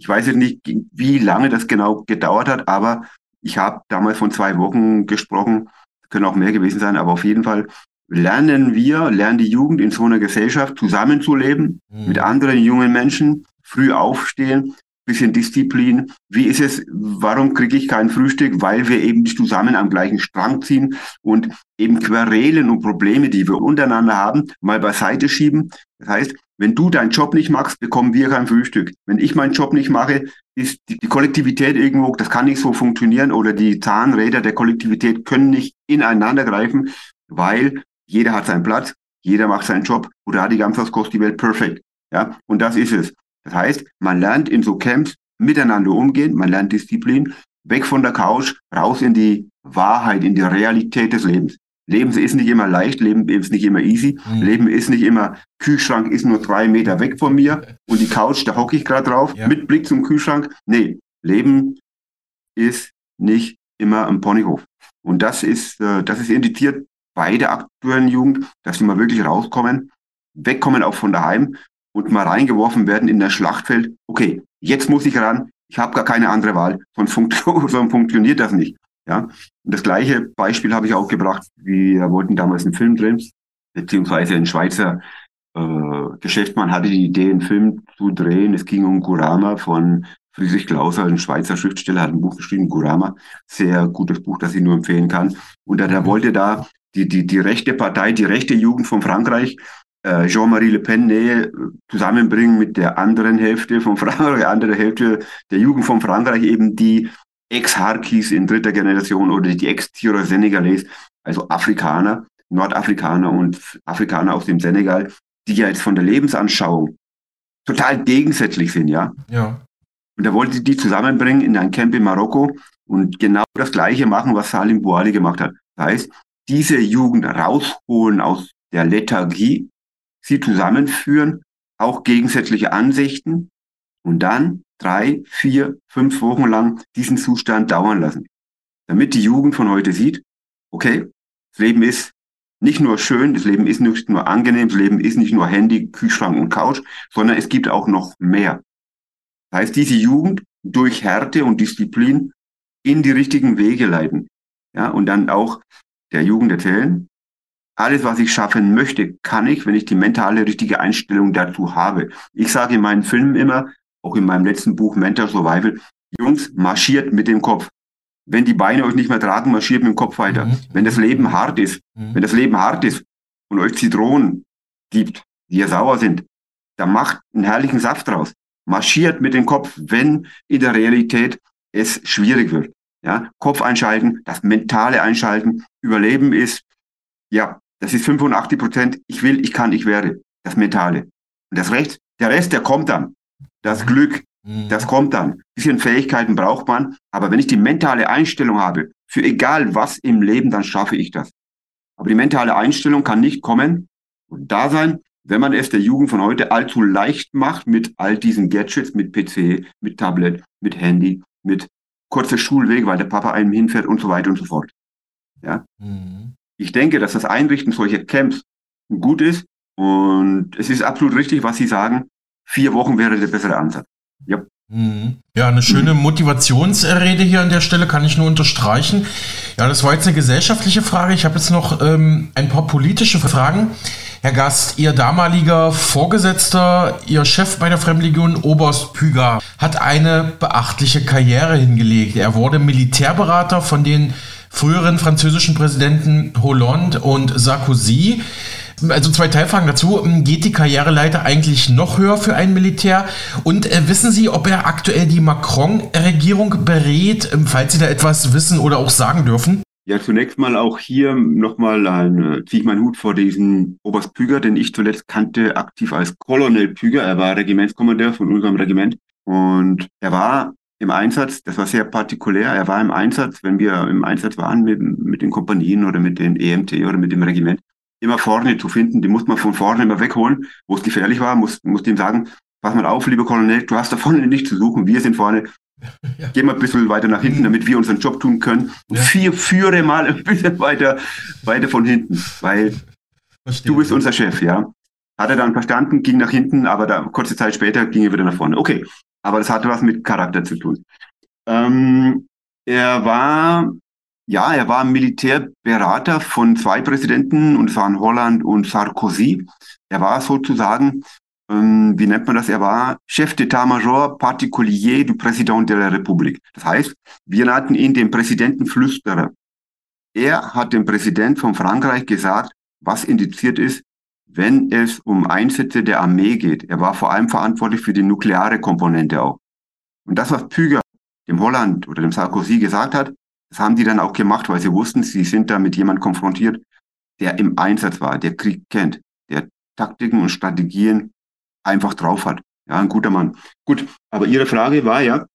S3: ich weiß jetzt nicht, wie lange das genau gedauert hat, aber ich habe damals von zwei Wochen gesprochen, können auch mehr gewesen sein, aber auf jeden Fall lernen wir, lernen die Jugend in so einer Gesellschaft zusammenzuleben mhm. mit anderen jungen Menschen, früh aufstehen, bisschen Disziplin. Wie ist es, warum kriege ich kein Frühstück? Weil wir eben nicht zusammen am gleichen Strang ziehen und eben Querelen und Probleme, die wir untereinander haben, mal beiseite schieben. Das heißt, wenn du deinen Job nicht machst, bekommen wir kein Frühstück. Wenn ich meinen Job nicht mache, ist die, die, Kollektivität irgendwo, das kann nicht so funktionieren oder die Zahnräder der Kollektivität können nicht ineinander greifen, weil jeder hat seinen Platz, jeder macht seinen Job oder die ganze die Welt perfekt. Ja, und das ist es. Das heißt, man lernt in so Camps miteinander umgehen, man lernt Disziplin, weg von der Couch, raus in die Wahrheit, in die Realität des Lebens. Leben ist nicht immer leicht, Leben ist nicht immer easy. Mhm. Leben ist nicht immer, Kühlschrank ist nur drei Meter weg von mir und die Couch, da hocke ich gerade drauf, ja. mit Blick zum Kühlschrank. Nee, Leben ist nicht immer am Ponyhof. Und das ist, äh, das ist indiziert bei der aktuellen Jugend, dass sie mal wirklich rauskommen, wegkommen auch von daheim und mal reingeworfen werden in das Schlachtfeld. Okay, jetzt muss ich ran, ich habe gar keine andere Wahl, sonst, funkt sonst funktioniert das nicht. Ja, und das gleiche Beispiel habe ich auch gebracht. Wir wollten damals einen Film drehen, beziehungsweise ein Schweizer äh, Geschäftsmann hatte die Idee, einen Film zu drehen. Es ging um Kurama von Friedrich Klauser, ein Schweizer Schriftsteller, hat ein Buch geschrieben, Kurama. Sehr gutes Buch, das ich nur empfehlen kann. Und er, wollte da die, die, die rechte Partei, die rechte Jugend von Frankreich, äh, Jean-Marie Le Pen Nähe zusammenbringen mit der anderen Hälfte von Frankreich, andere Hälfte der Jugend von Frankreich, eben die Ex-Harkis in dritter Generation oder die Ex-Tira Senegalese, also Afrikaner, Nordafrikaner und Afrikaner aus dem Senegal, die ja jetzt von der Lebensanschauung total gegensätzlich sind, ja. Ja. Und er wollte die zusammenbringen in ein Camp in Marokko und genau das Gleiche machen, was Salim Bouali gemacht hat. Das heißt, diese Jugend rausholen aus der Lethargie, sie zusammenführen, auch gegensätzliche Ansichten und dann drei, vier, fünf Wochen lang diesen Zustand dauern lassen. Damit die Jugend von heute sieht, okay, das Leben ist nicht nur schön, das Leben ist nicht nur angenehm, das Leben ist nicht nur Handy, Kühlschrank und Couch, sondern es gibt auch noch mehr. Das heißt, diese Jugend durch Härte und Disziplin in die richtigen Wege leiten. Ja, und dann auch der Jugend erzählen, alles, was ich schaffen möchte, kann ich, wenn ich die mentale richtige Einstellung dazu habe. Ich sage in meinen Filmen immer, auch in meinem letzten Buch Mental Survival, Jungs, marschiert mit dem Kopf. Wenn die Beine euch nicht mehr tragen, marschiert mit dem Kopf weiter. Mhm. Wenn das Leben hart ist, mhm. wenn das Leben hart ist und euch Zitronen gibt, die ja sauer sind, dann macht einen herrlichen Saft draus. Marschiert mit dem Kopf, wenn in der Realität es schwierig wird. Ja, Kopf einschalten, das mentale einschalten, Überleben ist, ja, das ist 85 Prozent. Ich will, ich kann, ich werde. Das mentale. Und das Recht, der Rest, der kommt dann. Das Glück, mhm. das kommt dann. Ein bisschen Fähigkeiten braucht man, aber wenn ich die mentale Einstellung habe, für egal was im Leben, dann schaffe ich das. Aber die mentale Einstellung kann nicht kommen und da sein, wenn man es der Jugend von heute allzu leicht macht mit all diesen Gadgets, mit PC, mit Tablet, mit Handy, mit kurzer Schulweg, weil der Papa einem hinfährt und so weiter und so fort. Ja. Mhm. Ich denke, dass das Einrichten solcher Camps gut ist und es ist absolut richtig, was Sie sagen. Vier Wochen wäre der bessere Ansatz.
S2: Ja. Mhm. Ja, eine schöne Motivationsrede hier an der Stelle kann ich nur unterstreichen. Ja, das war jetzt eine gesellschaftliche Frage. Ich habe jetzt noch ähm, ein paar politische Fragen. Herr Gast, Ihr damaliger Vorgesetzter, Ihr Chef bei der Fremdlegion, Oberst Püger, hat eine beachtliche Karriere hingelegt. Er wurde Militärberater von den früheren französischen Präsidenten Hollande und Sarkozy. Also zwei Teilfragen dazu. Geht die Karriereleiter eigentlich noch höher für ein Militär? Und äh, wissen Sie, ob er aktuell die Macron-Regierung berät, ähm, falls Sie da etwas wissen oder auch sagen dürfen?
S3: Ja, zunächst mal auch hier nochmal äh, ziehe ich meinen Hut vor diesen Oberst Püger, den ich zuletzt kannte, aktiv als Colonel Püger. Er war Regimentskommandeur von unserem Regiment und er war im Einsatz, das war sehr partikulär, er war im Einsatz, wenn wir im Einsatz waren mit, mit den Kompanien oder mit den EMT oder mit dem Regiment, immer vorne zu finden. Die muss man von vorne immer wegholen, wo es gefährlich war, muss, muss ihm sagen, pass mal auf, lieber Colonel, du hast da vorne nicht zu suchen, wir sind vorne. Ja. Geh mal ein bisschen weiter nach hinten, damit wir unseren Job tun können. Und ja. vier, führe mal ein bisschen weiter, weiter von hinten, weil Verstehe. du bist unser Chef, ja. Hat er dann verstanden, ging nach hinten, aber da, kurze Zeit später ging er wieder nach vorne. Okay, aber das hatte was mit Charakter zu tun. Ähm, er war ja, er war Militärberater von zwei Präsidenten, und zwar in Holland und Sarkozy. Er war sozusagen, ähm, wie nennt man das? Er war Chef d'état-major particulier du Président de la République. Das heißt, wir nannten ihn den Präsidentenflüsterer. Er hat dem Präsident von Frankreich gesagt, was indiziert ist, wenn es um Einsätze der Armee geht. Er war vor allem verantwortlich für die nukleare Komponente auch. Und das, was Püger dem Holland oder dem Sarkozy gesagt hat, das haben die dann auch gemacht, weil sie wussten, sie sind da mit jemandem konfrontiert, der im Einsatz war, der Krieg kennt, der Taktiken und Strategien einfach drauf hat. Ja, ein guter Mann. Gut, aber Ihre Frage war ja,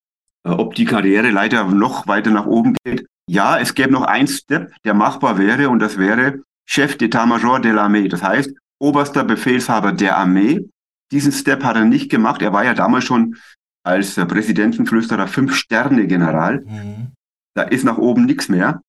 S3: äh, ob die Karriere leider noch weiter nach oben geht. Ja, es gäbe noch ein Step, der machbar wäre, und das wäre Chef d'état-major de l'armée. Das heißt, oberster Befehlshaber der Armee. Diesen Step hat er nicht gemacht. Er war ja damals schon als Präsidentenflüsterer Fünf-Sterne-General. Mhm. Da ist nach oben nichts mehr.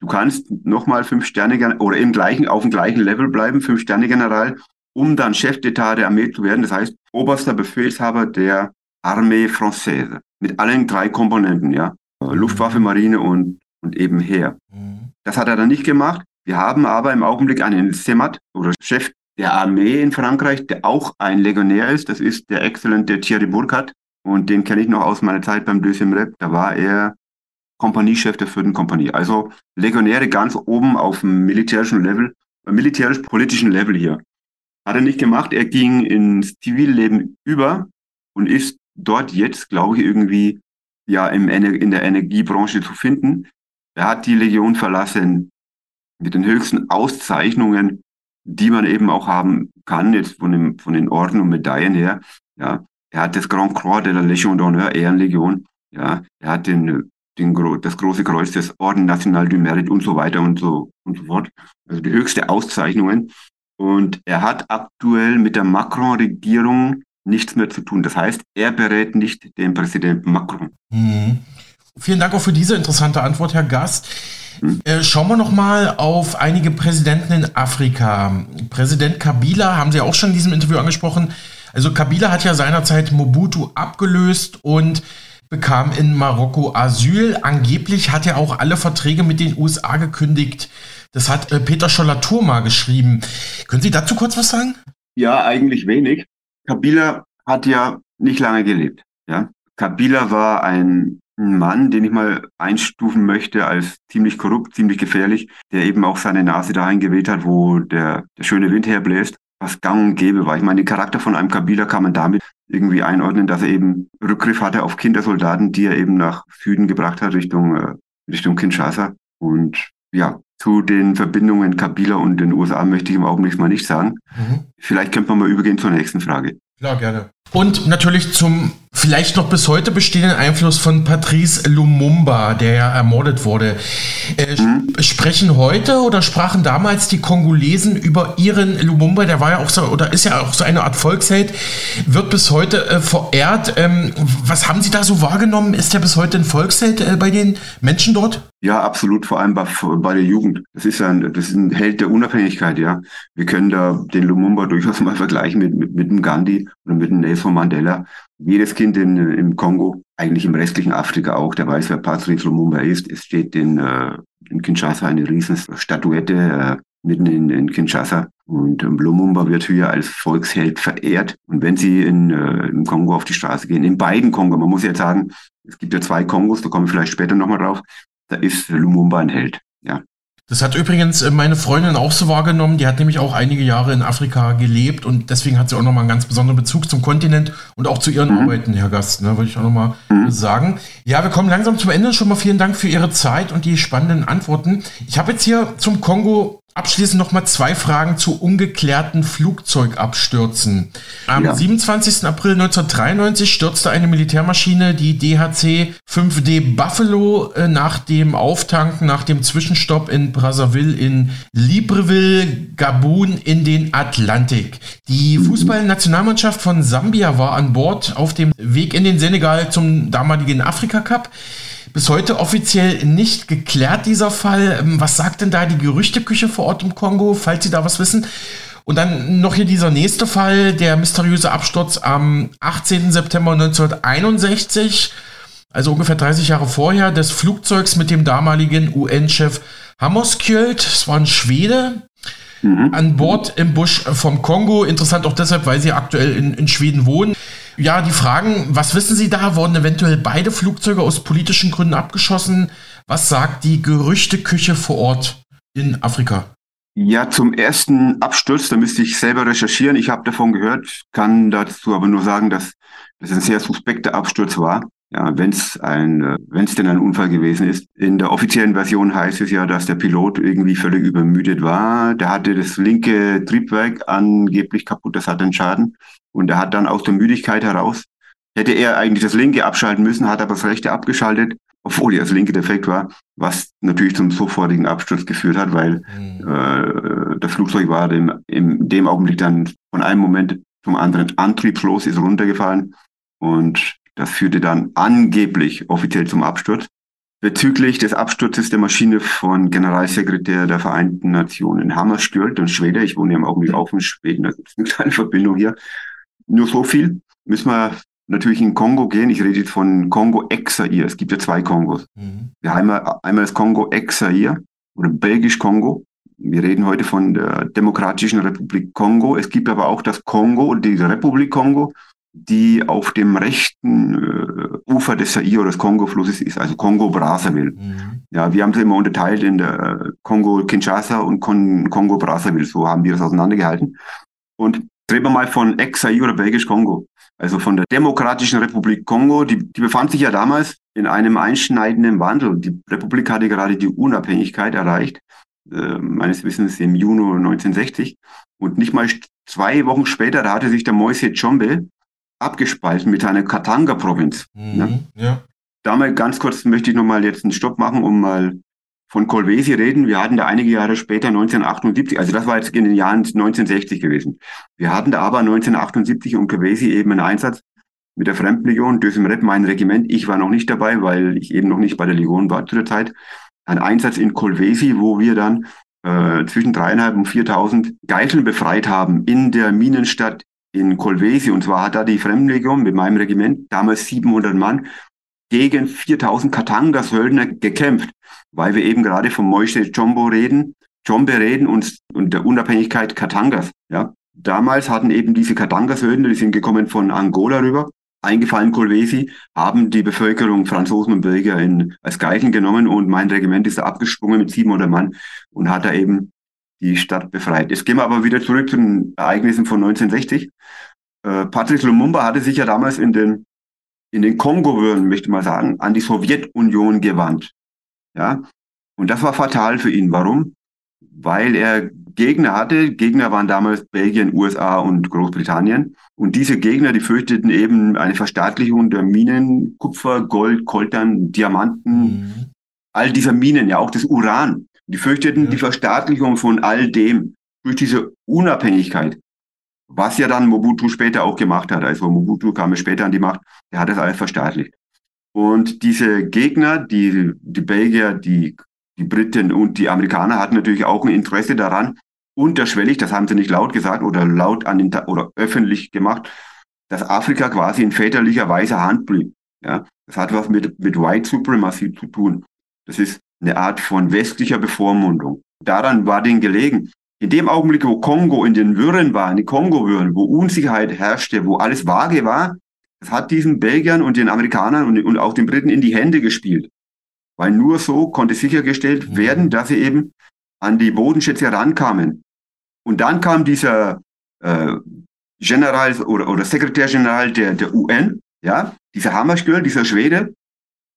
S3: Du kannst nochmal fünf Sterne oder im gleichen, auf dem gleichen Level bleiben, fünf Sterne General, um dann Chef d'État der Armee zu werden. Das heißt, oberster Befehlshaber der Armee Française. Mit allen drei Komponenten, ja. Luftwaffe, Marine und, und eben Heer. Mhm. Das hat er dann nicht gemacht. Wir haben aber im Augenblick einen Semat oder Chef der Armee in Frankreich, der auch ein Legionär ist. Das ist der exzellente Thierry Burkhardt. Und den kenne ich noch aus meiner Zeit beim Deuxième Rep. Da war er Kompaniechef der vierten Kompanie. Also Legionäre ganz oben auf dem militärischen Level, äh, militärisch-politischen Level hier. Hat er nicht gemacht. Er ging ins Zivilleben über und ist dort jetzt, glaube ich, irgendwie ja im, in der Energiebranche zu finden. Er hat die Legion verlassen mit den höchsten Auszeichnungen, die man eben auch haben kann, jetzt von, dem, von den Orden und Medaillen her. Ja, er hat das Grand Croix de la Légion d'honneur, Ehrenlegion. Ja, er hat den den, das große Kreuz des Orden National du Mérite und so weiter und so, und so fort. Also die höchste Auszeichnungen. Und er hat aktuell mit der Macron-Regierung nichts mehr zu tun. Das heißt, er berät nicht den Präsidenten Macron.
S2: Mhm. Vielen Dank auch für diese interessante Antwort, Herr Gast. Hm? Äh, schauen wir noch mal auf einige Präsidenten in Afrika. Präsident Kabila haben Sie auch schon in diesem Interview angesprochen. Also Kabila hat ja seinerzeit Mobutu abgelöst und bekam in Marokko Asyl. Angeblich hat er auch alle Verträge mit den USA gekündigt. Das hat äh, Peter Schollatur mal geschrieben. Können Sie dazu kurz was sagen?
S3: Ja, eigentlich wenig. Kabila hat ja nicht lange gelebt. Ja? Kabila war ein Mann, den ich mal einstufen möchte als ziemlich korrupt, ziemlich gefährlich, der eben auch seine Nase dahin geweht hat, wo der, der schöne Wind herbläst was gang und gäbe war. Ich meine, den Charakter von einem Kabila kann man damit irgendwie einordnen, dass er eben Rückgriff hatte auf Kindersoldaten, die er eben nach Süden gebracht hat, Richtung, äh, Richtung Kinshasa. Und ja, zu den Verbindungen Kabila und den USA möchte ich im Augenblick mal nicht sagen. Mhm. Vielleicht könnte man mal übergehen zur nächsten Frage.
S2: Klar, gerne. Und natürlich zum vielleicht noch bis heute bestehenden Einfluss von Patrice Lumumba, der ja ermordet wurde. Äh, mhm. Sprechen heute oder sprachen damals die Kongolesen über ihren Lumumba, der war ja auch so, oder ist ja auch so eine Art Volksheld, wird bis heute äh, verehrt. Ähm, was haben Sie da so wahrgenommen? Ist der bis heute ein Volksheld äh, bei den Menschen dort?
S3: Ja, absolut, vor allem bei, bei der Jugend. Das ist ein, das ist ein Held der Unabhängigkeit, ja. Wir können da den Lumumba durchaus mal vergleichen mit, mit, mit dem Gandhi oder mit dem Nelson Mandela. Jedes Kind in, im Kongo, eigentlich im restlichen Afrika auch, der weiß, wer Patrice Lumumba ist. Es steht in, äh, in Kinshasa eine riesen Statuette äh, mitten in, in Kinshasa. Und ähm, Lumumba wird hier als Volksheld verehrt. Und wenn Sie in, äh, im Kongo auf die Straße gehen, in beiden Kongo, man muss jetzt sagen, es gibt ja zwei Kongos, da kommen wir vielleicht später nochmal drauf, da ist Lumumba ein Held. Ja.
S2: Das hat übrigens äh, meine Freundin auch so wahrgenommen. Die hat nämlich auch einige Jahre in Afrika gelebt und deswegen hat sie auch nochmal einen ganz besonderen Bezug zum Kontinent und auch zu ihren mhm. Arbeiten, Herr Gast, ne, würde ich auch nochmal mhm. sagen. Ja, wir kommen langsam zum Ende. Schon mal vielen Dank für Ihre Zeit und die spannenden Antworten. Ich habe jetzt hier zum Kongo Abschließend noch mal zwei Fragen zu ungeklärten Flugzeugabstürzen. Am ja. 27. April 1993 stürzte eine Militärmaschine, die DHC 5D Buffalo, äh, nach dem Auftanken, nach dem Zwischenstopp in Brazzaville in Libreville, Gabun, in den Atlantik. Die mhm. Fußballnationalmannschaft von Sambia war an Bord auf dem Weg in den Senegal zum damaligen Afrika Cup bis heute offiziell nicht geklärt, dieser Fall. Ähm, was sagt denn da die Gerüchteküche vor Ort im Kongo, falls Sie da was wissen? Und dann noch hier dieser nächste Fall, der mysteriöse Absturz am 18. September 1961, also ungefähr 30 Jahre vorher, des Flugzeugs mit dem damaligen UN-Chef Hammarskjöld. Es war ein Schwede, mhm. an Bord im Busch vom Kongo. Interessant auch deshalb, weil sie aktuell in, in Schweden wohnen. Ja, die Fragen, was wissen Sie da? Wurden eventuell beide Flugzeuge aus politischen Gründen abgeschossen? Was sagt die Gerüchteküche vor Ort in Afrika?
S3: Ja, zum ersten Absturz, da müsste ich selber recherchieren. Ich habe davon gehört, kann dazu aber nur sagen, dass das ein sehr suspekter Absturz war. Ja, wenn es ein, wenn es denn ein Unfall gewesen ist. In der offiziellen Version heißt es ja, dass der Pilot irgendwie völlig übermüdet war. Der hatte das linke Triebwerk angeblich kaputt, das hat einen Schaden. Und er hat dann aus der Müdigkeit heraus, hätte er eigentlich das linke abschalten müssen, hat aber das rechte abgeschaltet, obwohl ja das linke defekt war, was natürlich zum sofortigen Absturz geführt hat, weil mhm. äh, das Flugzeug war dem, in dem Augenblick dann von einem Moment zum anderen antriebslos, ist runtergefallen und das führte dann angeblich offiziell zum Absturz. Bezüglich des Absturzes der Maschine von Generalsekretär der Vereinten Nationen Hammarskjöld und Schwede, ich wohne ja im Augenblick auch in Schweden, da gibt es eine kleine Verbindung hier, nur so viel. Müssen wir natürlich in Kongo gehen. Ich rede jetzt von Kongo Exair. Es gibt ja zwei Kongos. Mhm. Wir haben einmal das Kongo Exair oder Belgisch Kongo. Wir reden heute von der Demokratischen Republik Kongo. Es gibt aber auch das Kongo, die Republik Kongo, die auf dem rechten äh, Ufer des Zaire oder des Kongo-Flusses ist, also Kongo-Brazzaville. Mhm. Ja, wir haben sie immer unterteilt in der äh, Kongo-Kinshasa und Kon Kongo-Brazzaville. So haben wir das auseinandergehalten. Und Reden wir mal von Exai oder Belgisch-Kongo. Also von der Demokratischen Republik Kongo, die, die befand sich ja damals in einem einschneidenden Wandel. Die Republik hatte gerade die Unabhängigkeit erreicht, äh, meines Wissens im Juni 1960. Und nicht mal zwei Wochen später, da hatte sich der Moise Chombe abgespalten mit einer Katanga-Provinz. Mhm, ne? ja. Da mal ganz kurz möchte ich nochmal jetzt einen Stopp machen, um mal von Colvesi reden, wir hatten da einige Jahre später 1978, also das war jetzt in den Jahren 1960 gewesen. Wir hatten da aber 1978 um Colvesi eben einen Einsatz mit der Fremdenlegion, Dösem Red, mein Regiment. Ich war noch nicht dabei, weil ich eben noch nicht bei der Legion war zu der Zeit. Ein Einsatz in Colvesi, wo wir dann äh, zwischen dreieinhalb und 4.000 Geiseln befreit haben in der Minenstadt in Colvesi. Und zwar hat da die Fremdenlegion mit meinem Regiment, damals 700 Mann, gegen 4000 Katanga-Söldner gekämpft, weil wir eben gerade von Moise Jombo reden, Jombe reden und, und der Unabhängigkeit Katangas. Ja. Damals hatten eben diese Katanga-Söldner, die sind gekommen von Angola rüber, eingefallen Kolwesi, haben die Bevölkerung, Franzosen und Belgier in, als Geiseln genommen und mein Regiment ist da abgesprungen mit 700 Mann und hat da eben die Stadt befreit. Jetzt gehen wir aber wieder zurück zu den Ereignissen von 1960. Äh, Patrice Lumumba hatte sich ja damals in den in den Kongo-Würden, möchte man sagen, an die Sowjetunion gewandt. Ja, und das war fatal für ihn. Warum? Weil er Gegner hatte. Gegner waren damals Belgien, USA und Großbritannien. Und diese Gegner, die fürchteten eben eine Verstaatlichung der Minen, Kupfer, Gold, Koltern, Diamanten, mhm. all dieser Minen, ja auch das Uran. Die fürchteten ja. die Verstaatlichung von all dem durch diese Unabhängigkeit. Was ja dann Mobutu später auch gemacht hat. Also Mobutu kam ja später an die Macht, der hat das alles verstaatlicht. Und diese Gegner, die, die Belgier, die, die Briten und die Amerikaner hatten natürlich auch ein Interesse daran, unterschwellig, das haben sie nicht laut gesagt oder laut an den, oder öffentlich gemacht, dass Afrika quasi in väterlicher weißer Hand blieb. Ja, das hat was mit, mit White Supremacy zu tun. Das ist eine Art von westlicher Bevormundung. Daran war denen gelegen. In dem Augenblick, wo Kongo in den Wirren war, in den Kongo-Wirren, wo Unsicherheit herrschte, wo alles vage war, hat diesen Belgiern und den Amerikanern und, und auch den Briten in die Hände gespielt. Weil nur so konnte sichergestellt mhm. werden, dass sie eben an die Bodenschätze rankamen. Und dann kam dieser äh, General oder, oder Sekretärgeneral der, der UN, ja, dieser Hammarskjöld, dieser Schwede,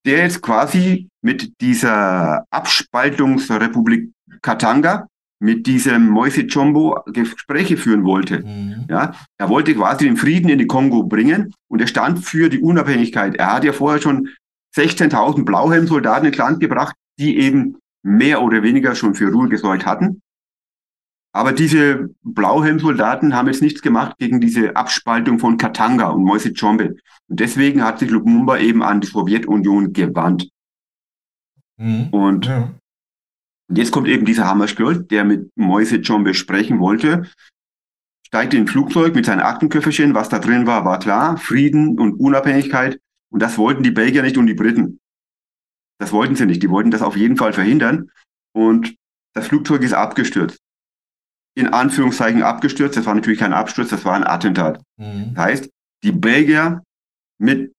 S3: der jetzt quasi mit dieser Abspaltungsrepublik Katanga, mit diesem Moise Chombo Gespräche führen wollte. Mhm. Ja, er wollte quasi den Frieden in die Kongo bringen und er stand für die Unabhängigkeit. Er hat ja vorher schon 16.000 Blauhelmsoldaten ins Land gebracht, die eben mehr oder weniger schon für Ruhe gesorgt hatten. Aber diese Blauhelmsoldaten haben jetzt nichts gemacht gegen diese Abspaltung von Katanga und Moise Chombe. Und deswegen hat sich Lumumba eben an die Sowjetunion gewandt. Mhm. Und ja. Jetzt kommt eben dieser Hammerskjold, der mit Moise Chombe sprechen wollte, steigt in ein Flugzeug mit seinem Aktenköfferchen. Was da drin war, war klar. Frieden und Unabhängigkeit. Und das wollten die Belgier nicht und die Briten. Das wollten sie nicht. Die wollten das auf jeden Fall verhindern. Und das Flugzeug ist abgestürzt. In Anführungszeichen abgestürzt. Das war natürlich kein Absturz, das war ein Attentat. Mhm. Das heißt, die Belgier mit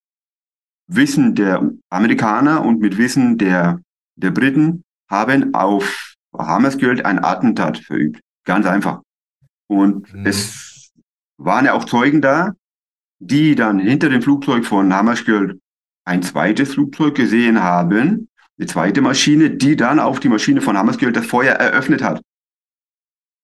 S3: Wissen der Amerikaner und mit Wissen der, der Briten haben auf Hammersgeld ein Attentat verübt. Ganz einfach. Und mhm. es waren ja auch Zeugen da, die dann hinter dem Flugzeug von Hammarskjöld ein zweites Flugzeug gesehen haben, eine zweite Maschine, die dann auf die Maschine von Hammarskjöld das Feuer eröffnet hat.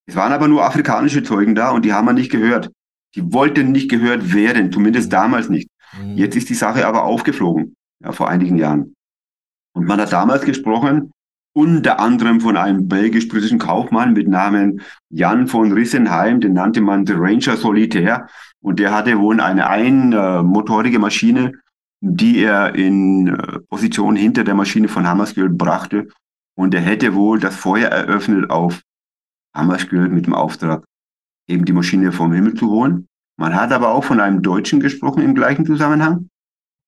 S3: Es waren aber nur afrikanische Zeugen da und die haben wir nicht gehört. Die wollten nicht gehört werden, zumindest damals nicht. Mhm. Jetzt ist die Sache aber aufgeflogen, ja, vor einigen Jahren. Und man hat damals gesprochen, unter anderem von einem belgisch-britischen Kaufmann mit Namen Jan von Rissenheim, den nannte man The Ranger Solitär. Und der hatte wohl eine einmotorige Maschine, die er in äh, Position hinter der Maschine von Hammarskjöld brachte. Und er hätte wohl das Feuer eröffnet auf Hammarskjöld mit dem Auftrag, eben die Maschine vom Himmel zu holen. Man hat aber auch von einem Deutschen gesprochen im gleichen Zusammenhang.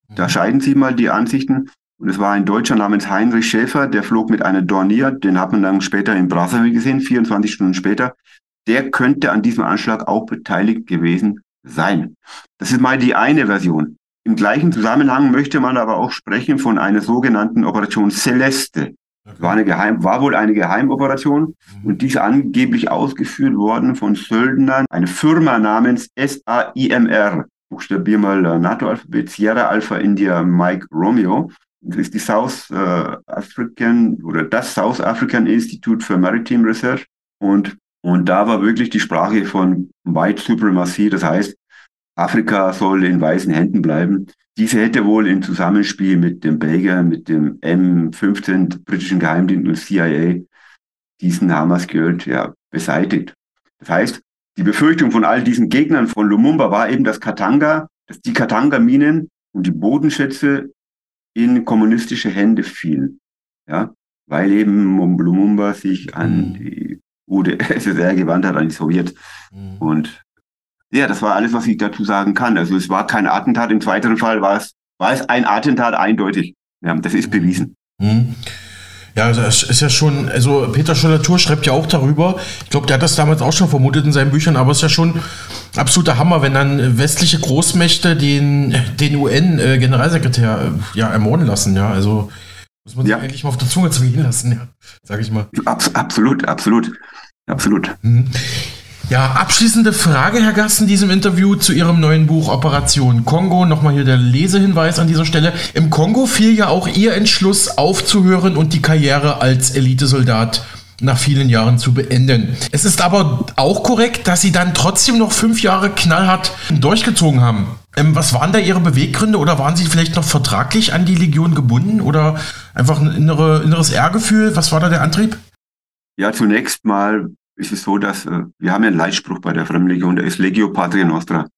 S3: Da mhm. scheiden sich mal die Ansichten. Und es war ein Deutscher namens Heinrich Schäfer, der flog mit einer Dornier, den hat man dann später in Brazzaville gesehen, 24 Stunden später. Der könnte an diesem Anschlag auch beteiligt gewesen sein. Das ist mal die eine Version. Im gleichen Zusammenhang möchte man aber auch sprechen von einer sogenannten Operation Celeste. War, eine Geheim, war wohl eine Geheimoperation mhm. und die ist angeblich ausgeführt worden von Söldnern, eine Firma namens SAIMR. Buchstabier mal äh, NATO-Alphabet, Sierra Alpha India Mike Romeo. Ist die South äh, African oder das South African Institute for Maritime Research. Und, und da war wirklich die Sprache von White Supremacy. Das heißt, Afrika soll in weißen Händen bleiben. Diese hätte wohl im Zusammenspiel mit dem Belgier, mit dem M15 britischen Geheimdienst und CIA diesen Hamas gehört, ja, beseitigt. Das heißt, die Befürchtung von all diesen Gegnern von Lumumba war eben, dass Katanga, dass die Katanga-Minen und die Bodenschätze in kommunistische Hände fielen. Ja, weil eben Lumumba sich an mhm. die UdSSR gewandt hat, an die Sowjet. Mhm. Und ja, das war alles, was ich dazu sagen kann. Also es war kein Attentat. Im zweiten Fall war es, war es ein Attentat eindeutig. Ja, das ist bewiesen.
S2: Mhm. Ja, das also ist ja schon, also Peter Scholler-Tour schreibt ja auch darüber. Ich glaube, der hat das damals auch schon vermutet in seinen Büchern, aber es ist ja schon absoluter Hammer, wenn dann westliche Großmächte den, den UN-Generalsekretär äh, ja, ermorden lassen, ja. Also muss man sich ja. eigentlich mal auf der Zunge zu gehen lassen, ja, sag ich mal.
S3: Abs absolut, absolut. Absolut. Mhm.
S2: Ja, abschließende Frage, Herr Gast, in diesem Interview zu Ihrem neuen Buch Operation Kongo. Nochmal hier der Lesehinweis an dieser Stelle. Im Kongo fiel ja auch Ihr Entschluss aufzuhören und die Karriere als Elitesoldat nach vielen Jahren zu beenden. Es ist aber auch korrekt, dass Sie dann trotzdem noch fünf Jahre knallhart durchgezogen haben. Ähm, was waren da Ihre Beweggründe oder waren Sie vielleicht noch vertraglich an die Legion gebunden oder einfach ein innere, inneres Ehrgefühl? Was war da der Antrieb?
S3: Ja, zunächst mal ist es so, dass äh, wir haben ja einen Leitspruch bei der Fremdenlegion, der ist Legio Patria Nostra.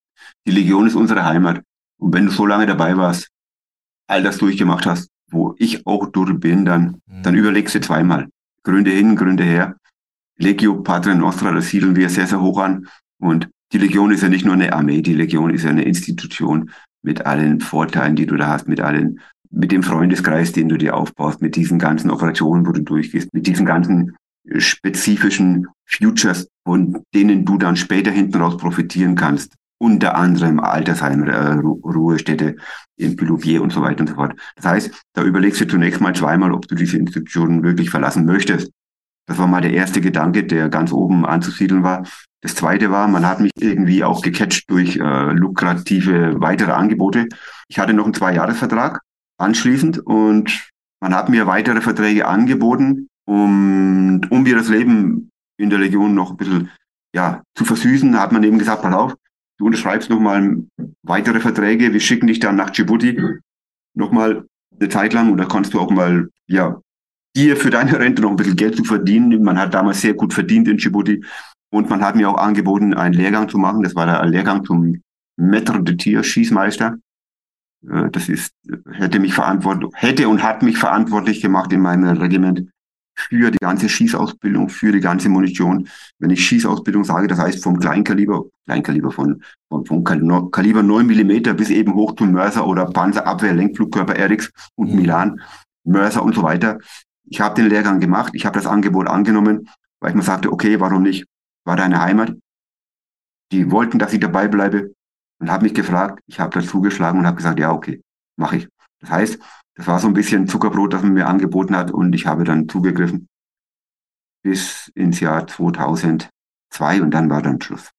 S3: Die Legion ist unsere Heimat. Und wenn du so lange dabei warst, all das durchgemacht hast, wo ich auch durch bin, dann, mhm. dann überlegst du zweimal. Gründe hin, Gründe her. Legio Patria Nostra, das siedeln wir sehr, sehr hoch an. Und die Legion ist ja nicht nur eine Armee, die Legion ist ja eine Institution mit allen Vorteilen, die du da hast, mit allen, mit dem Freundeskreis, den du dir aufbaust, mit diesen ganzen Operationen, wo du durchgehst, mit diesen ganzen spezifischen Futures, von denen du dann später hinten raus profitieren kannst unter anderem Altersheim, äh, Ruhestätte in Pilouvier und so weiter und so fort. Das heißt, da überlegst du zunächst mal zweimal, ob du diese Institutionen wirklich verlassen möchtest. Das war mal der erste Gedanke, der ganz oben anzusiedeln war. Das zweite war, man hat mich irgendwie auch gecatcht durch äh, lukrative weitere Angebote. Ich hatte noch einen Zwei-Jahres-Vertrag anschließend und man hat mir weitere Verträge angeboten, um, um mir das Leben in der Legion noch ein bisschen ja, zu versüßen, hat man eben gesagt, pass auf, du unterschreibst nochmal weitere Verträge, wir schicken dich dann nach Djibouti nochmal eine Zeit lang und da kannst du auch mal, ja, dir für deine Rente noch ein bisschen Geld zu verdienen. Man hat damals sehr gut verdient in Djibouti und man hat mir auch angeboten, einen Lehrgang zu machen. Das war der Lehrgang zum Maître de Tir, Schießmeister. Äh, das ist, hätte mich verantwortlich, hätte und hat mich verantwortlich gemacht in meinem Regiment für die ganze Schießausbildung, für die ganze Munition. Wenn ich Schießausbildung sage, das heißt vom Kleinkaliber, Kleinkaliber von, von, vom Kaliber 9 Millimeter bis eben hoch zum Mörser oder Panzerabwehr, Lenkflugkörper Eriks und mhm. Milan, Mörser und so weiter. Ich habe den Lehrgang gemacht, ich habe das Angebot angenommen, weil ich mir sagte, okay, warum nicht? War deine Heimat. Die wollten, dass ich dabei bleibe und habe mich gefragt, ich habe dazu geschlagen und habe gesagt, ja, okay, mache ich. Das heißt, das war so ein bisschen Zuckerbrot, das man mir angeboten hat und ich habe dann zugegriffen bis ins Jahr 2002 und dann war dann Schluss.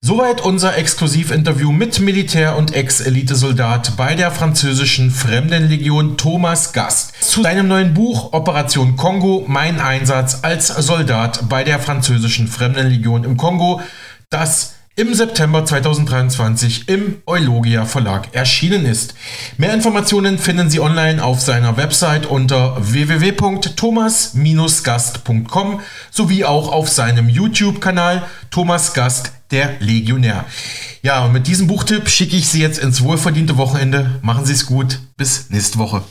S2: Soweit unser Exklusivinterview mit Militär- und Ex-Elitesoldat bei der französischen Fremdenlegion Thomas Gast zu seinem neuen Buch Operation Kongo, mein Einsatz als Soldat bei der französischen Fremdenlegion im Kongo, das im September 2023 im Eulogia Verlag erschienen ist. Mehr Informationen finden Sie online auf seiner Website unter www.thomas-gast.com sowie auch auf seinem YouTube-Kanal Thomas Gast, der Legionär. Ja, und mit diesem Buchtipp schicke ich Sie jetzt ins wohlverdiente Wochenende. Machen Sie es gut. Bis nächste Woche.